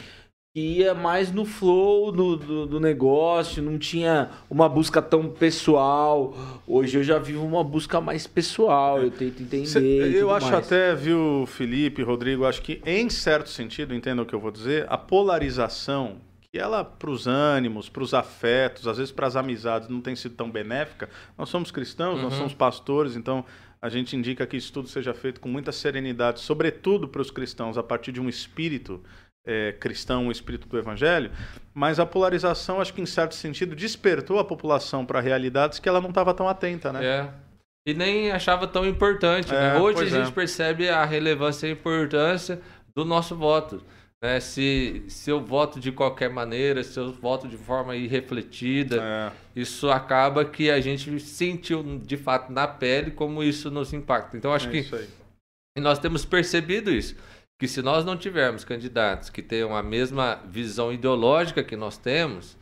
ia mais no flow do, do, do negócio, não tinha uma busca tão pessoal. Hoje eu já vivo uma busca mais pessoal, eu tento entender. Cê- eu acho mais. até, viu, Felipe, Rodrigo, acho que em certo sentido, entenda o que eu vou dizer, a polarização, que ela para os ânimos, para os afetos, às vezes para as amizades, não tem sido tão benéfica. Nós somos cristãos, nós Uhum. somos pastores, então a gente indica que isso tudo seja feito com muita serenidade, sobretudo para os cristãos, a partir de um espírito é, cristão, um espírito do evangelho. Mas a polarização, acho que em certo sentido, despertou a população para realidades que ela não estava tão atenta, né? É. E nem achava tão importante. né? É, Hoje a pois gente é. percebe a relevância e a importância do nosso voto. né? Se, se eu voto de qualquer maneira, se eu voto de forma irrefletida, É. isso acaba que a gente sentiu de fato na pele como isso nos impacta. Então acho É que e nós temos percebido isso. Que se nós não tivermos candidatos que tenham a mesma visão ideológica que nós temos,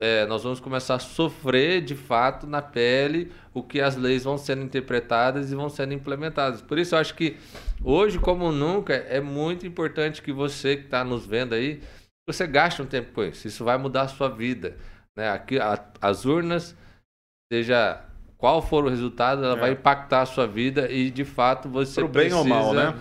é, nós vamos começar a sofrer de fato na pele o que as leis vão sendo interpretadas e vão sendo implementadas. Por isso eu acho que hoje, como nunca, é muito importante que você que está nos vendo aí, você gaste um tempo com isso. Isso vai mudar a sua vida. Né? Aqui, a, as urnas, seja qual for o resultado, ela É. vai impactar a sua vida e de fato você Pro bem precisa, ou mal, né?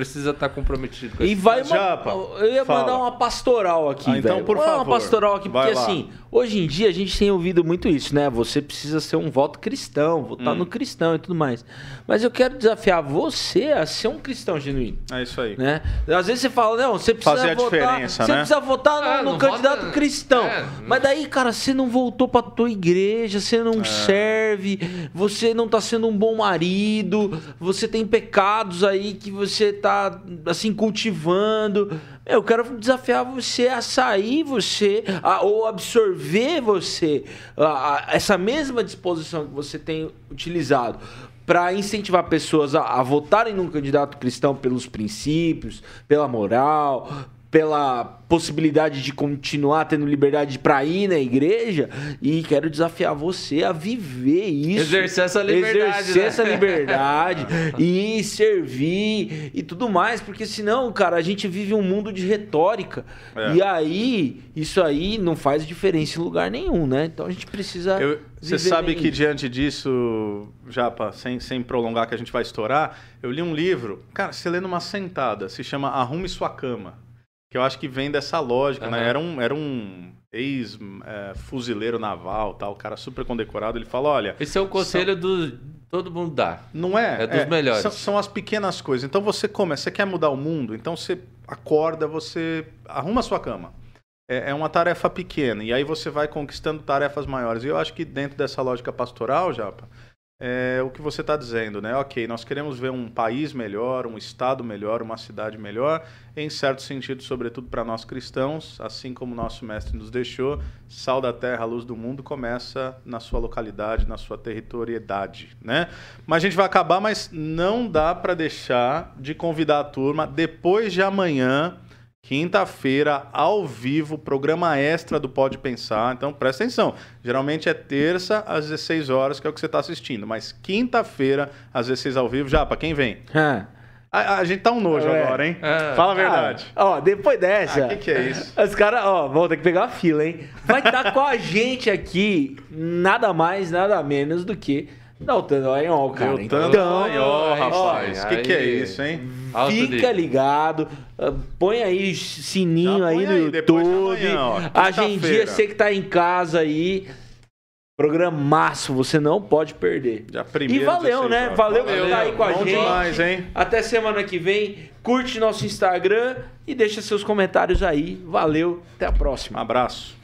Precisa estar comprometido com E isso. vai uma, Japa, eu ia fala. mandar uma pastoral aqui, Ah, então, velho. por Uma favor. pastoral aqui, porque lá. assim, hoje em dia a gente tem ouvido muito isso, né? Você precisa ser um voto cristão, votar Hum. no cristão e tudo mais. Mas eu quero desafiar você a ser um cristão genuíno. É isso aí. Né? Às vezes você fala, não, você precisa Fazer a votar, diferença, você né? precisa votar no, Ah, no candidato vota- cristão. É. Mas daí, cara, você não voltou pra tua igreja, você É. não serve, você não tá sendo um bom marido, você tem pecados aí que você tá assim cultivando. Eu quero desafiar você a sair você a- ou absorver você a- a- essa mesma disposição que você tem utilizado para incentivar pessoas a, a votarem num candidato cristão pelos princípios, pela moral, pela possibilidade de continuar tendo liberdade para ir na igreja e quero desafiar você a viver isso, Exercer essa liberdade, exercer né? essa liberdade e servir e tudo mais, porque senão, cara, a gente vive um mundo de retórica É. e aí isso aí não faz diferença em lugar nenhum, né? Então a gente precisa Eu- Você sabe que isso. diante disso, Japa, sem, sem prolongar que a gente vai estourar, eu li um livro, cara, você lê numa sentada, se chama Arrume Sua Cama, que eu acho que vem dessa lógica, né? Aham. Era um, era um ex-fuzileiro naval, tal, cara super condecorado, ele fala, olha, Esse é o conselho do todo mundo dá. não é. É dos melhores. São, são as pequenas coisas. Então você começa, você quer mudar o mundo, então você acorda, você arruma a sua cama. É, é uma tarefa pequena. E aí você vai conquistando tarefas maiores. E eu acho que dentro dessa lógica pastoral, Japa, é o que você está dizendo, né? Ok, nós queremos ver um país melhor, um estado melhor, uma cidade melhor, em certo sentido, sobretudo para nós cristãos, assim como nosso mestre nos deixou, sal da terra, luz do mundo, começa na sua localidade, na sua territoriedade, né? Mas a gente vai acabar, mas não dá para deixar de convidar a turma depois de amanhã, quinta-feira, ao vivo, programa extra do Pode Pensar. Então, presta atenção. Geralmente é terça às 16 horas, que é o que você está assistindo. Mas quinta-feira, às 16 ao vivo, já, para quem vem? Ah. A, a gente tá um nojo É. agora, hein? É. Fala a verdade. Cara, ó, depois dessa. Ah, que que é isso? Os caras, ó, vão ter que pegar a fila, hein? Vai estar com a gente aqui nada mais, nada menos do que Dalton Dallagnol, cara. Deltan então, Dallagnol, rapaz. O que, que é isso, hein? Alto Fica ligado, ah, põe aí sininho aí no aí, YouTube. ó, Agendia, você que tá em casa aí. Programaço, você não pode perder. Já E primeiro, valeu, 16 né? horas. Valeu por Valeu, estar aí com a Bom gente. demais, hein? Até semana que vem. Curte nosso Instagram e deixa seus comentários aí. Valeu, até a próxima. Um abraço.